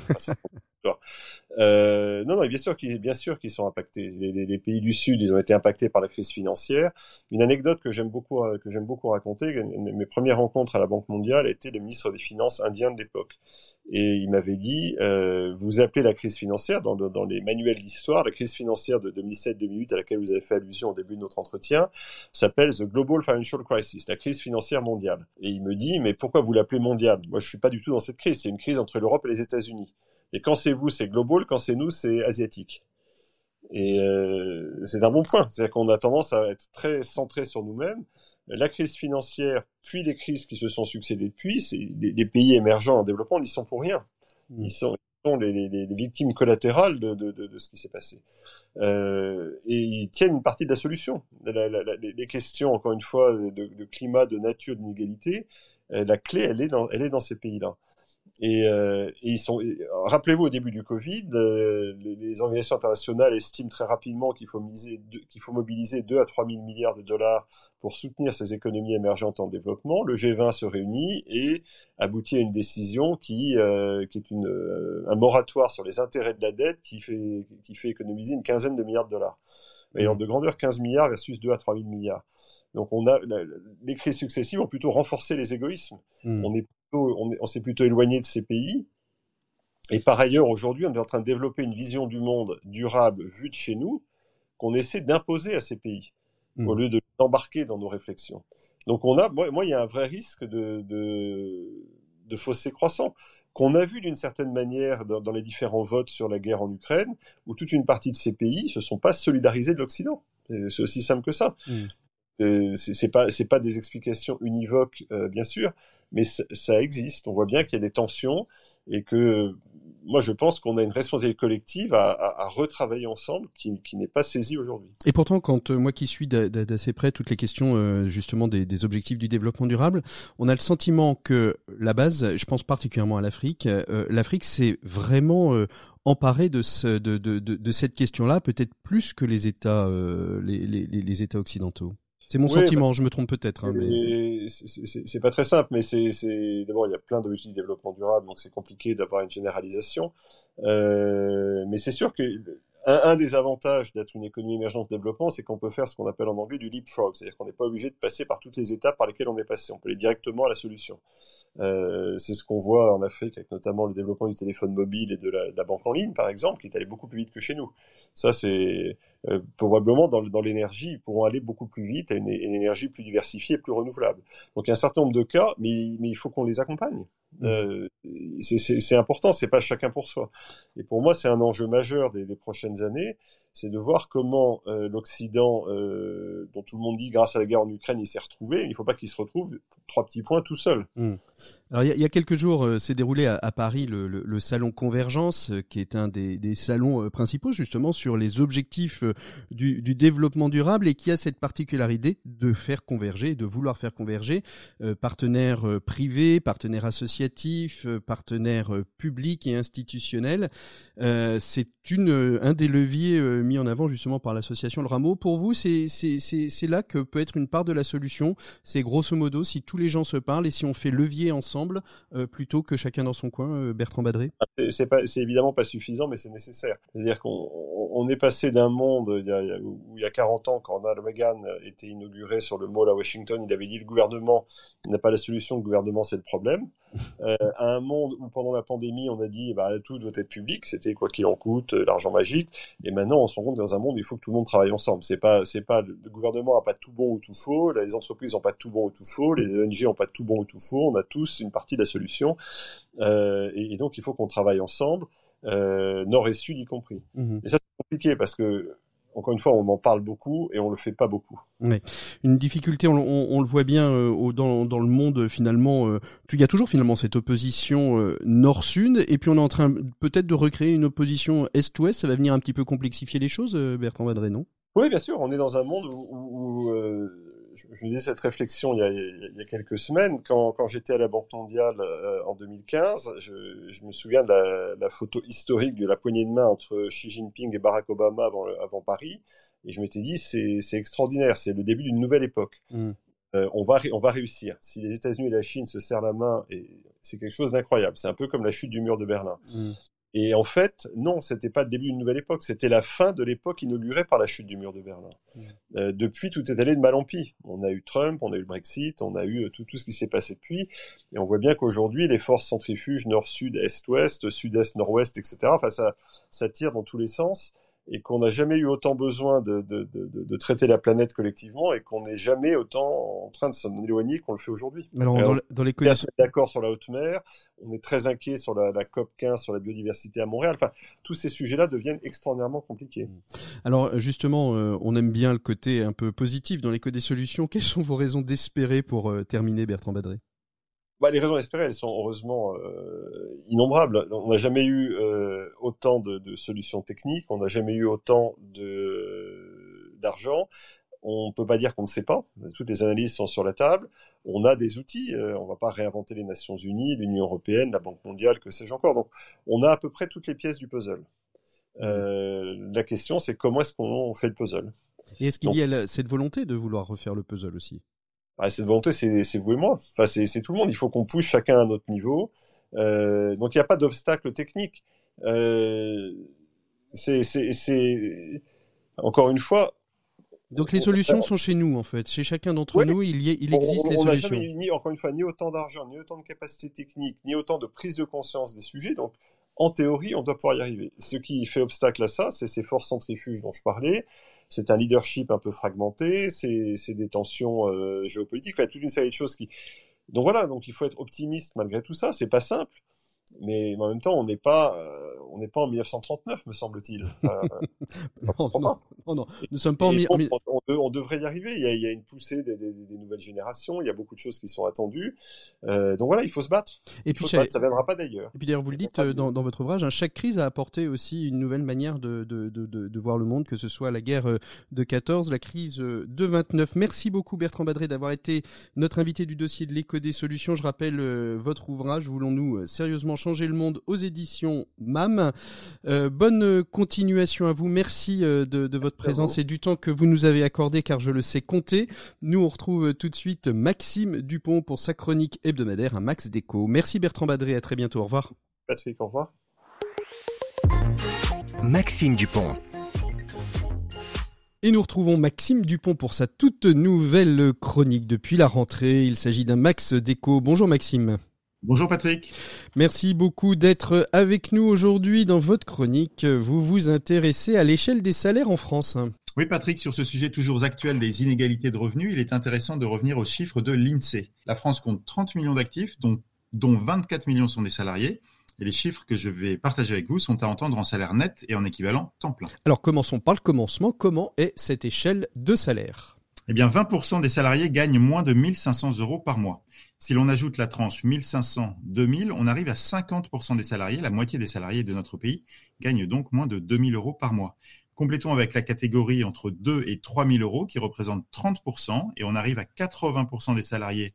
Euh, non, non, bien sûr qu'ils, bien sûr qu'ils sont impactés. Les, pays du Sud, ils ont été impactés par la crise financière. Une anecdote que j'aime beaucoup, euh, que j'aime beaucoup raconter. Mes premières rencontres à la Banque mondiale étaient le ministre des Finances indien de l'époque, et il m'avait dit, euh, vous appelez la crise financière dans, dans les manuels d'histoire, la crise financière de 2007-2008 à laquelle vous avez fait allusion au début de notre entretien, s'appelle the Global Financial Crisis, la crise financière mondiale. Et il me dit, mais pourquoi vous l'appelez mondiale? Moi, je suis pas du tout dans cette crise. C'est une crise entre l'Europe et les États-Unis. Et quand c'est vous, c'est global, quand c'est nous, c'est asiatique. Et euh, c'est un bon point. C'est-à-dire qu'on a tendance à être très centré sur nous-mêmes. La crise financière, puis les crises qui se sont succédées depuis, c'est des, pays émergents en développement n'y sont pour rien. Mm. Ils sont, les, victimes collatérales de, ce qui s'est passé. Euh, et ils tiennent une partie de la solution. les questions, encore une fois, de, climat, de nature, d'inégalité, euh, la clé, elle est dans, elle est dans ces pays-là. Et, euh, ils sont. Rappelez-vous au début du Covid, euh, les, organisations internationales estiment très rapidement qu'il faut, qu'il faut mobiliser 2 à 3 000 milliards de dollars pour soutenir ces économies émergentes en développement. Le G20 se réunit et aboutit à une décision qui, euh, qui est une, un moratoire sur les intérêts de la dette qui fait, qui fait économiser une quinzaine de milliards de dollars. Et en mmh. de grandeur 15 milliards versus 2 à 3 000 milliards. Donc on a les crises successives ont plutôt renforcé les égoïsmes. Mmh. On est on, s'est plutôt éloigné de ces pays. Et par ailleurs, aujourd'hui, on est en train de développer une vision du monde durable vue de chez nous, qu'on essaie d'imposer à ces pays, hmm. au lieu de l'embarquer dans nos réflexions. Donc on a, moi, il y a un vrai risque de, de, fossé croissant qu'on a vu d'une certaine manière dans, les différents votes sur la guerre en Ukraine, où toute une partie de ces pays se sont pas solidarisés de l'Occident. C'est aussi simple que ça. Hmm. Euh, c'est pas c'est pas des explications univoques euh, bien sûr, mais ça existe. On voit bien qu'il y a des tensions et que moi, je pense qu'on a une responsabilité collective à, à, à retravailler ensemble qui, qui n'est pas saisie aujourd'hui. Et pourtant, quand euh, moi qui suis d'assez près toutes les questions euh, justement des, des, objectifs du développement durable, on a le sentiment que la base, je pense particulièrement à l'Afrique, euh, l'Afrique s'est vraiment emparée de, ce, de, de, de, cette question-là, peut-être plus que les États, les, les, les États occidentaux. C'est mon sentiment, bah, je me trompe peut-être. Hein, mais... C'est pas très simple, mais c'est d'abord il y a plein d'objectifs de développement durable, donc c'est compliqué d'avoir une généralisation. Euh, mais c'est sûr que un, des avantages d'être une économie émergente de développement, c'est qu'on peut faire ce qu'on appelle en anglais du leapfrog, c'est-à-dire qu'on n'est pas obligé de passer par toutes les étapes par lesquelles on est passé, on peut aller directement à la solution. Euh, c'est ce qu'on voit en Afrique avec notamment le développement du téléphone mobile et de la, de la banque en ligne, par exemple, qui est allé beaucoup plus vite que chez nous. Ça, c'est euh, probablement dans, dans l'énergie, ils pourront aller beaucoup plus vite à une, énergie plus diversifiée, plus renouvelable. Donc il y a un certain nombre de cas, mais, mais il faut qu'on les accompagne. Mmh. Euh, c'est important, c'est pas chacun pour soi. Et pour moi, c'est un enjeu majeur des, des prochaines années c'est de voir comment euh, l'Occident, euh, dont tout le monde dit grâce à la guerre en Ukraine, il s'est retrouvé. Il ne faut pas qu'il se retrouve trois petits points tout seul. Hmm. Alors il y, a quelques jours, euh, s'est déroulé à, Paris le, salon Convergence, qui est un des, salons principaux justement sur les objectifs du, développement durable et qui a cette particularité de faire converger, de vouloir faire converger partenaires privés, partenaires associatifs, partenaires publics et institutionnels. C'est une un des leviers mis en avant justement par l'association Le Rameau. Pour vous, c'est là que peut être une part de la solution. C'est grosso modo si tous les gens se parlent et si on fait levier ensemble euh, plutôt que chacun dans son coin, euh, Bertrand Badré? Ah, C'est évidemment pas suffisant, mais c'est nécessaire. C'est-à-dire qu'on on, est passé d'un monde où il y a 40 ans, quand Ronald Reagan était inauguré sur le mall à Washington, il avait dit le gouvernement n'a pas la solution, le gouvernement c'est le problème, euh, à un monde où pendant la pandémie on a dit bah, tout doit être public, c'était quoi qu'il en coûte, euh, l'argent magique, et maintenant on se rend compte dans un monde où il faut que tout le monde travaille ensemble. C'est pas, c'est pas le gouvernement n'a pas tout bon ou tout faux, les entreprises n'ont pas tout bon ou tout faux, les ONG n'ont pas tout bon ou tout faux, on a tous une partie de la solution, euh, et, et, donc il faut qu'on travaille ensemble euh, nord et sud y compris. Mhm. Et ça, c'est compliqué parce que encore une fois, on en parle beaucoup et on le fait pas beaucoup. Une difficulté, on, le voit bien euh, dans, dans, le monde finalement. Euh, il y a toujours finalement cette opposition euh, nord-sud, et puis on est en train peut-être de recréer une opposition est-ouest. Ça va venir un petit peu complexifier les choses, Bertrand Vadré, non? Oui, bien sûr. On est dans un monde où, où je, me disais cette réflexion il y a, il y a quelques semaines, quand, quand j'étais à la Banque mondiale euh, en 2015, je, je, me souviens de la, la, photo historique de la poignée de main entre Xi Jinping et Barack Obama avant, avant Paris, et je m'étais dit c'est extraordinaire, c'est le début d'une nouvelle époque. Mm. Euh, on, va, on va réussir. Si les États-Unis et la Chine se serrent la main, c'est quelque chose d'incroyable. C'est un peu comme la chute du mur de Berlin. Mm. Et en fait, non, c'était pas le début d'une nouvelle époque, c'était la fin de l'époque inaugurée par la chute du mur de Berlin. Mmh. Euh, depuis, tout est allé de mal en pis. On a eu Trump, on a eu le Brexit, on a eu euh, tout, tout ce qui s'est passé depuis, et on voit bien qu'aujourd'hui, les forces centrifuges nord-sud, est-ouest, sud-est, nord-ouest, etc., enfin, ça, ça tire dans tous les sens et qu'on n'a jamais eu autant besoin de, de, de, de, traiter la planète collectivement et qu'on n'est jamais autant en train de s'en éloigner qu'on le fait aujourd'hui. Alors, dans, dans les d'accord sur la haute mer, on est très inquiet sur la, la, COP 15 sur la biodiversité à Montréal. Enfin, tous ces sujets-là deviennent extraordinairement compliqués. Alors justement, euh, on aime bien le côté un peu positif dans l'éco des solutions. Quelles sont vos raisons d'espérer pour euh, terminer, Bertrand Badré? Bah, les raisons d'espérer, elles sont heureusement euh, innombrables. On n'a jamais eu euh, autant de, de, solutions techniques, on n'a jamais eu autant de d'argent. On peut pas dire qu'on ne sait pas. Toutes les analyses sont sur la table. On a des outils. Euh, on va pas réinventer les Nations Unies, l'Union européenne, la Banque mondiale, que sais-je encore. Donc, on a à peu près toutes les pièces du puzzle. La question, c'est comment est-ce qu'on fait le puzzle? Et est-ce qu'il y a cette volonté de vouloir refaire le puzzle aussi? Bah, cette volonté, c'est vous et moi. Enfin, c'est tout le monde. Il faut qu'on pousse chacun à notre niveau. Euh, donc, il n'y a pas d'obstacle technique. Euh, c'est encore une fois. Donc, les solutions sont chez nous, en fait. Chez chacun d'entre nous, il, y il existe les solutions. On n'a jamais ni, encore une fois, ni autant d'argent, ni autant de capacité technique, ni autant de prise de conscience des sujets. Donc, en théorie, on doit pouvoir y arriver. Ce qui fait obstacle à ça, c'est ces forces centrifuges dont je parlais, c'est un leadership un peu fragmenté, c'est des tensions euh, géopolitiques, toute une série de choses qui. Donc voilà, donc il faut être optimiste malgré tout ça. C'est pas simple, mais en même temps, on n'est pas, euh, on n'est pas en 1939, me semble-t-il. non, non, non, nous sommes pas en, on, devrait y arriver. Il y a, il y a une poussée des, des, des, nouvelles générations. Il y a beaucoup de choses qui sont attendues. Euh, donc voilà, il faut se battre. Et puis, ça viendra pas d'ailleurs. Et puis d'ailleurs, vous le dites dans, dans, votre ouvrage, hein, chaque crise a apporté aussi une nouvelle manière de, de, de, de, voir le monde, que ce soit la guerre euh, de 14, la crise de 29. Merci beaucoup Bertrand Badré d'avoir été notre invité du dossier de l'éco des solutions. Je rappelle votre ouvrage, voulons-nous sérieusement changer le monde aux éditions MAM. Euh, bonne continuation à vous. Merci euh, de, de, votre présence et du temps que vous nous avez accordé car je le sais compter. Nous on retrouve tout de suite Maxime Dupont pour sa chronique hebdomadaire, un max déco. Merci Bertrand Badré, à très bientôt. Au revoir. Patrick, au revoir. Maxime Dupont. Et nous retrouvons Maxime Dupont pour sa toute nouvelle chronique depuis la rentrée. Il s'agit d'un max déco. Bonjour Maxime. Bonjour Patrick. Merci beaucoup d'être avec nous aujourd'hui dans votre chronique. Vous vous intéressez à l'échelle des salaires en France. Oui Patrick, sur ce sujet toujours actuel des inégalités de revenus, il est intéressant de revenir aux chiffres de l'INSEE. La France compte 30 millions d'actifs, dont, dont 24 millions sont des salariés. Et les chiffres que je vais partager avec vous sont à entendre en salaire net et en équivalent temps plein. Alors commençons par le commencement. Comment est cette échelle de salaire? Eh bien, 20% des salariés gagnent moins de 1500 euros par mois. Si l'on ajoute la tranche 1500-2000, on arrive à 50% des salariés, la moitié des salariés de notre pays gagnent donc moins de 2000 euros par mois. Complétons avec la catégorie entre 2 et 3000 euros qui représente 30% et on arrive à 80% des salariés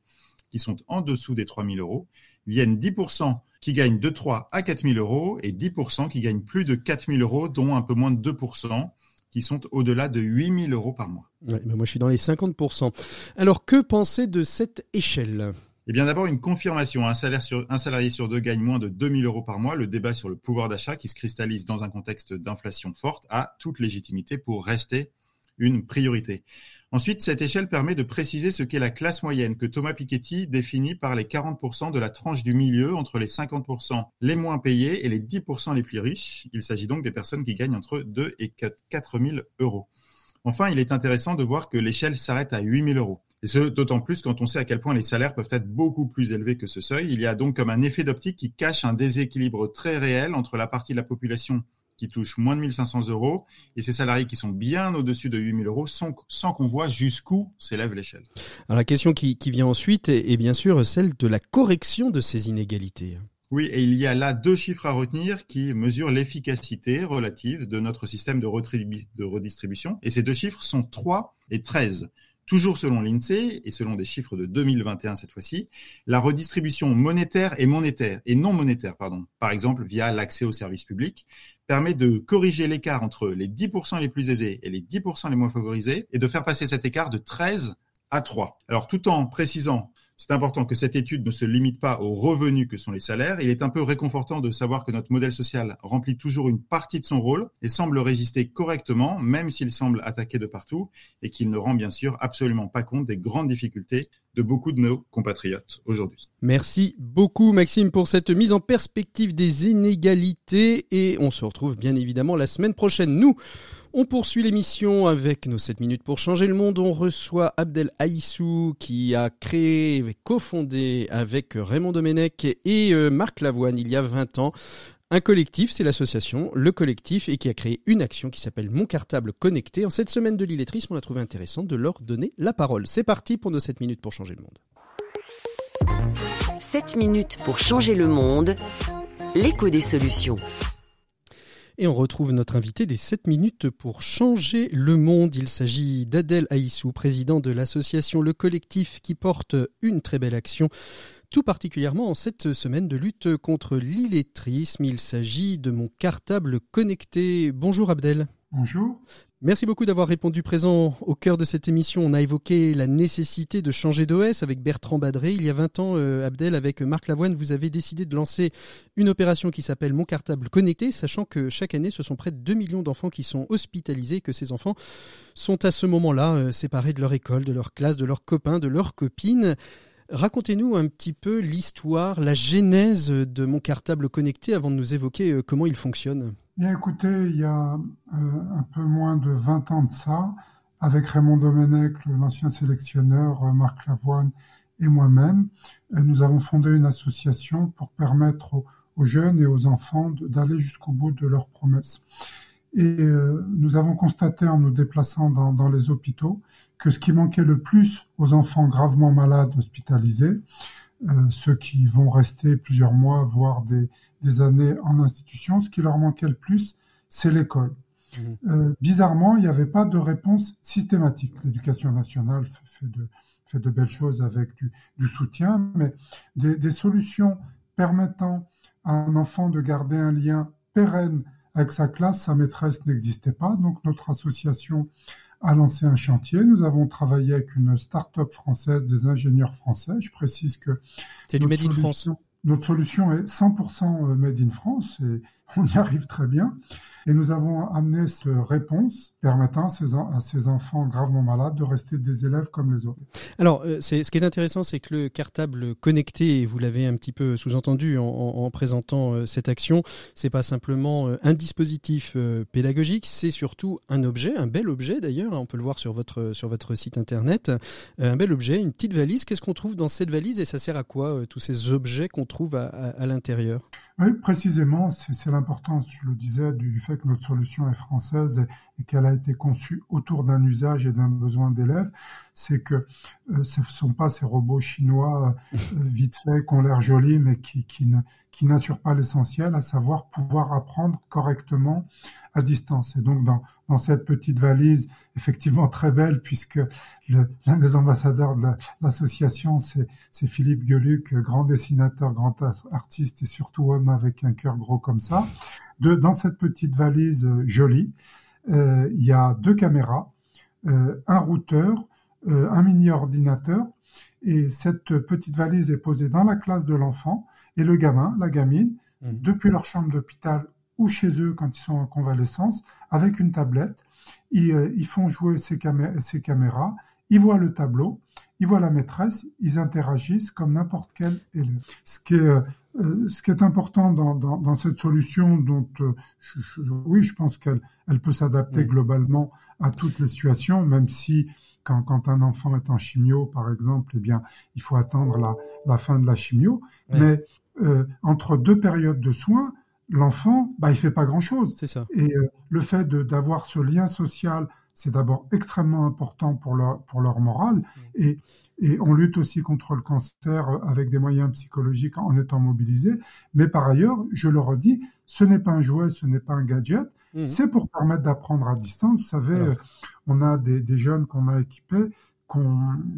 qui sont en dessous des 3000 euros, viennent 10% qui gagnent de 3 à 4000 euros et 10% qui gagnent plus de 4000 euros, dont un peu moins de 2% qui sont au-delà de 8 000 euros par mois. moi, je suis dans les 50%. Alors, que penser de cette échelle? Eh bien d'abord une confirmation, un, salaire sur, un salarié sur deux gagne moins de 2000 euros par mois. Le débat sur le pouvoir d'achat qui se cristallise dans un contexte d'inflation forte a toute légitimité pour rester une priorité. Ensuite, cette échelle permet de préciser ce qu'est la classe moyenne que Thomas Piketty définit par les 40% de la tranche du milieu entre les 50% les moins payés et les 10% les plus riches. Il s'agit donc des personnes qui gagnent entre 2 et 4 000 euros. Enfin, il est intéressant de voir que l'échelle s'arrête à 8 000 euros. Et ce, d'autant plus quand on sait à quel point les salaires peuvent être beaucoup plus élevés que ce seuil. Il y a donc comme un effet d'optique qui cache un déséquilibre très réel entre la partie de la population qui touchent moins de 1500 euros et ces salariés qui sont bien au-dessus de 8000 euros sans, sans qu'on voit jusqu'où s'élève l'échelle. Alors la question qui, qui vient ensuite est, est, bien sûr celle de la correction de ces inégalités. Oui, et il y a là deux chiffres à retenir qui mesurent l'efficacité relative de notre système de, de redistribution. Et ces deux chiffres sont 3 et 13. Toujours selon l'INSEE et selon des chiffres de 2021 cette fois-ci, la redistribution monétaire et monétaire et non monétaire, pardon, par exemple via l'accès aux services publics, permet de corriger l'écart entre les 10% les plus aisés et les 10% les moins favorisés et de faire passer cet écart de 13 à 3. Alors tout en précisant c'est important que cette étude ne se limite pas aux revenus que sont les salaires. Il est un peu réconfortant de savoir que notre modèle social remplit toujours une partie de son rôle et semble résister correctement, même s'il semble attaqué de partout, et qu'il ne rend bien sûr absolument pas compte des grandes difficultés beaucoup de nos compatriotes aujourd'hui. Merci beaucoup Maxime pour cette mise en perspective des inégalités et on se retrouve bien évidemment la semaine prochaine. Nous, on poursuit l'émission avec nos 7 minutes pour changer le monde. On reçoit Abdel Aïssou qui a créé, cofondé avec Raymond Domenech et euh, Marc Lavoine il y a 20 ans un collectif, c'est l'association Le Collectif, et qui a créé une action qui s'appelle Mon Cartable Connecté. En cette semaine de l'illettrisme, on a trouvé intéressant de leur donner la parole. C'est parti pour nos 7 minutes pour changer le monde. 7 minutes pour changer le monde, l'écho des solutions. Et on retrouve notre invité des 7 minutes pour changer le monde. Il s'agit d'Adèle Aïssou, président de l'association Le Collectif qui porte une très belle action tout particulièrement en cette semaine de lutte contre l'illettrisme. Il s'agit de mon cartable connecté. Bonjour Abdel. Bonjour. Merci beaucoup d'avoir répondu présent au cœur de cette émission. On a évoqué la nécessité de changer d'OS avec Bertrand Badré. Il y a 20 ans, euh, Abdel, avec Marc Lavoine, vous avez décidé de lancer une opération qui s'appelle Mon cartable connecté, sachant que chaque année, ce sont près de 2 millions d'enfants qui sont hospitalisés, que ces enfants sont à ce moment-là euh, séparés de leur école, de leur classe, de leurs copains, de leurs copines. Racontez-nous un petit peu l'histoire, la genèse de mon cartable connecté avant de nous évoquer euh, comment il fonctionne. Bien écoutez, il y a euh, un peu moins de 20 ans de ça, avec Raymond Domenech, l'ancien sélectionneur, euh, Marc Lavoine et moi-même, nous avons fondé une association pour permettre aux, jeunes et aux enfants d'aller jusqu'au bout de leurs promesses. Et nous avons constaté en nous déplaçant dans, dans les hôpitaux que ce qui manquait le plus aux enfants gravement malades hospitalisés, euh, ceux qui vont rester plusieurs mois, voire des, des, années en institution, ce qui leur manquait le plus, c'est l'école. Mmh. Euh, bizarrement, il n'y avait pas de réponse systématique. L'éducation nationale fait, de, fait, de, belles choses avec du, du soutien, mais des, des, solutions permettant à un enfant de garder un lien pérenne avec sa classe, sa maîtresse n'existait pas. Donc notre association a lancé un chantier. Nous avons travaillé avec une start-up française, des ingénieurs français. Je précise que c'est du Made in France. Notre solution est 100% Made in France et on y arrive très bien. Et nous avons amené cette réponse permettant à ces, à ces enfants gravement malades de rester des élèves comme les autres. Alors, euh, ce qui est intéressant, c'est que le cartable connecté, vous l'avez un petit peu sous-entendu en, en, présentant euh, cette action, c'est pas simplement euh, un dispositif pédagogique, c'est surtout un objet, un bel objet d'ailleurs, on peut le voir sur votre, sur votre site internet, un bel objet, une petite valise. Qu'est-ce qu'on trouve dans cette valise et ça sert à quoi, tous ces objets qu'on trouve à, à, à l'intérieur? Oui, précisément, c'est, c'est l'importance, je le disais, du fait que notre solution est française et, qu'elle a été conçue autour d'un usage et d'un besoin d'élèves, c'est que euh, ce ne sont pas ces robots chinois euh, vite faits qui ont l'air jolis mais qui, qui ne qui n'assurent pas l'essentiel, à savoir pouvoir apprendre correctement à distance. Et donc dans, dans cette petite valise, effectivement très belle, puisque l'un des ambassadeurs de l'association, c'est Philippe Gueluc, grand dessinateur, grand artiste et surtout homme avec un cœur gros comme ça de, dans cette petite valise euh, jolie, euh, il y a deux caméras, euh, un routeur, un mini ordinateur Et cette petite valise est posée dans la classe de l'enfant et le gamin, la gamine, mmh. depuis leur chambre d'hôpital ou chez eux quand ils sont en convalescence, avec une tablette, ils, euh, font jouer ces, caméras, ils voient le tableau, ils voient la maîtresse, ils interagissent comme n'importe quel élève. Ce qui est, euh, euh, ce qui est important dans, cette solution, dont oui, je pense qu'elle elle peut s'adapter globalement à toutes les situations, même si quand, un enfant est en chimio, par exemple, eh bien, il faut attendre la, fin de la chimio. Mais entre deux périodes de soins, l'enfant, bah, il fait pas grand-chose. C'est ça. Et euh, le fait d'avoir ce lien social, c'est d'abord extrêmement important pour leur, pour leur morale. Mm. Et, et on lutte aussi contre le cancer avec des moyens psychologiques en étant mobilisés. Mais par ailleurs, je le redis, ce n'est pas un jouet, ce n'est pas un gadget. Mm. C'est pour permettre d'apprendre à distance. Vous savez, on a des, jeunes qu'on a équipés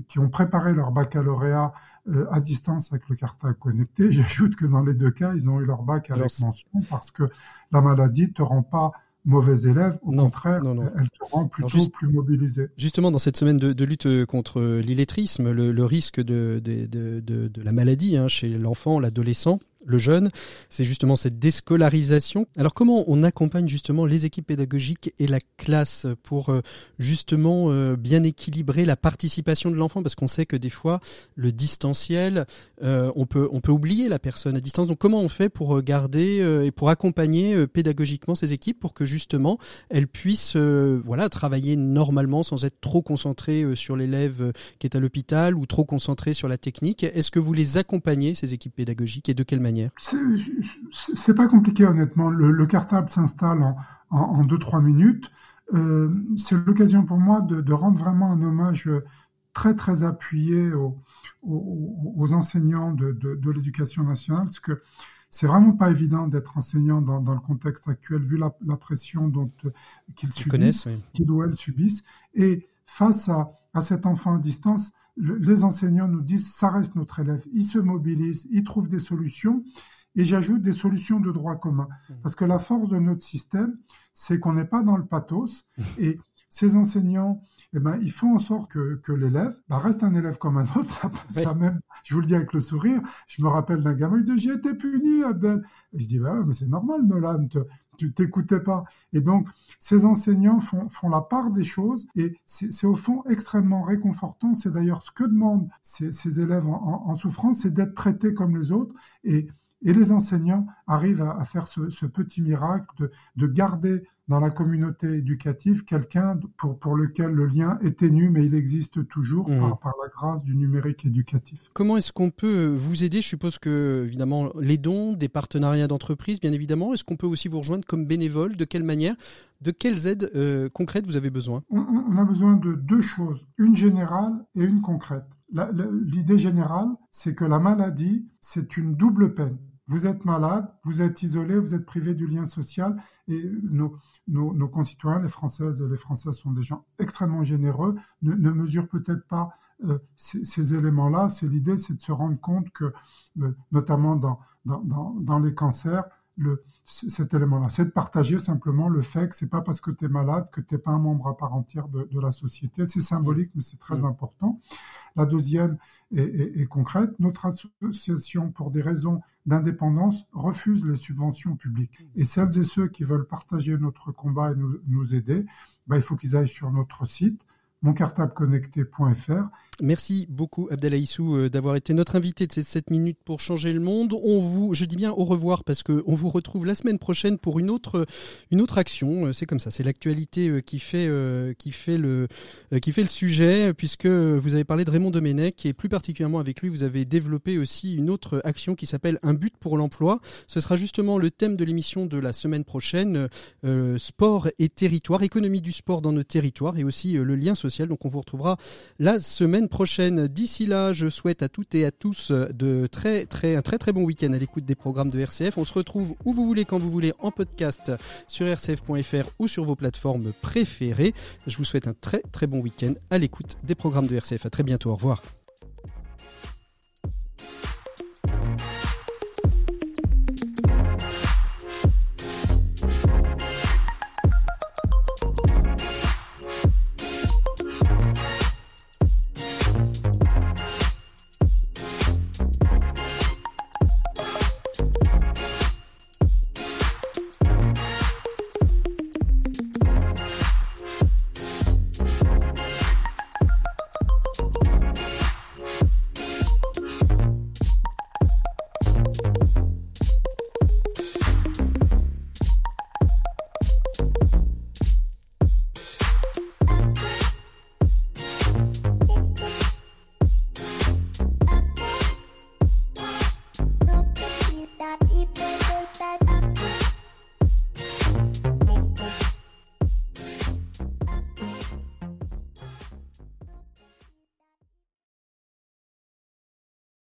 qui ont préparé leur baccalauréat euh, à distance avec le cartable connecté. J'ajoute que dans les deux cas, ils ont eu leur bac avec mention parce que la maladie ne te rend pas mauvais élève, au contraire, elle te rend plutôt plus mobilisé. Justement, dans cette semaine de, lutte contre l'illettrisme, le, risque de, de, la maladie hein, chez l'enfant, l'adolescent, le jeune, c'est justement cette déscolarisation. Alors comment on accompagne justement les équipes pédagogiques et la classe pour euh, justement euh, bien équilibrer la participation de l'enfant? Parce qu'on sait que des fois le distanciel, euh, on peut on peut oublier la personne à distance. Donc comment on fait pour garder et pour accompagner pédagogiquement ces équipes pour que justement elles puissent voilà travailler normalement sans être trop concentrées sur l'élève qui est à l'hôpital ou trop concentrées sur la technique? Est-ce que vous les accompagnez ces équipes pédagogiques et de quelle manière c'est pas compliqué honnêtement. Le, cartable s'installe en 2-3 minutes. Euh, c'est l'occasion pour moi de, rendre vraiment un hommage très très appuyé aux, enseignants de, l'éducation nationale, parce que c'est vraiment pas évident d'être enseignant dans, le contexte actuel, vu la, pression dont euh, qu'ils subissent, qu'ils ou elles subissent. Et face à, à cet enfant à distance, les enseignants nous disent ça reste notre élève. Ils se mobilisent, ils trouvent des solutions. Et j'ajoute des solutions de droit commun. Mmh. Parce que la force de notre système, c'est qu'on n'est pas dans le pathos. Mmh. Et ces enseignants, eh ben, ils font en sorte que, l'élève bah, reste un élève comme un autre. Ça, même, je vous le dis avec le sourire, je me rappelle d'un gamin, il dit J'ai été puni, Abdel. Et je dis bah, Mais c'est normal, Nolan, tu t'écoutais pas. Et donc, ces enseignants font, font la part des choses et c'est au fond extrêmement réconfortant. C'est d'ailleurs ce que demandent ces, élèves en, souffrance, c'est d'être traités comme les autres. Et, et les enseignants arrivent à, faire ce, petit miracle de, de garder dans la communauté éducative quelqu'un pour, pour lequel le lien est ténu, mais il existe toujours mmh. par, la grâce du numérique éducatif. Comment est-ce qu'on peut vous aider? Je suppose que, évidemment, les dons, des partenariats d'entreprise, bien évidemment. Est-ce qu'on peut aussi vous rejoindre comme bénévole? De quelle manière? De quelles aides euh, concrètes vous avez besoin? On, a besoin de deux choses, une générale et une concrète. L'idée générale, c'est que la maladie, c'est une double peine. Vous êtes malade, vous êtes isolé, vous êtes privé du lien social et nos, nos, concitoyens, les Françaises et les Français sont des gens extrêmement généreux, ne, mesurent peut-être pas euh, ces, éléments-là. C'est l'idée, c'est de se rendre compte que, euh, notamment dans, dans, dans, les cancers, le, cet élément-là. C'est de partager simplement le fait que c'est pas parce que tu es malade que tu n'es pas un membre à part entière de, de la société. C'est symbolique, mais c'est très important. La deuxième est, concrète. Notre association, pour des raisons d'indépendance, refuse les subventions publiques. Et celles et ceux qui veulent partager notre combat et nous, aider, bah, il faut qu'ils aillent sur notre site moncartableconnecté.fr Merci beaucoup Abdelaïssou euh, d'avoir été notre invité de ces 7 minutes pour changer le monde. On vous, je dis bien au revoir parce que on vous retrouve la semaine prochaine pour une autre, une autre action. Euh, c'est comme ça, c'est l'actualité euh, qui fait, qui fait le, qui fait le sujet puisque vous avez parlé de Raymond Domenech et plus particulièrement avec lui, vous avez développé aussi une autre action qui s'appelle Un but pour l'emploi. Ce sera justement le thème de l'émission de la semaine prochaine, sport et territoire, économie du sport dans nos territoires et aussi le lien social. Donc on vous retrouvera la semaine prochaine. D'ici là, je souhaite à toutes et à tous euh, de très très un très très bon week-end à l'écoute des programmes de RCF. On se retrouve où vous voulez, quand vous voulez, en podcast sur rcf.fr ou sur vos plateformes préférées. Je vous souhaite un très très bon week-end à l'écoute des programmes de RCF. À très bientôt. Au revoir.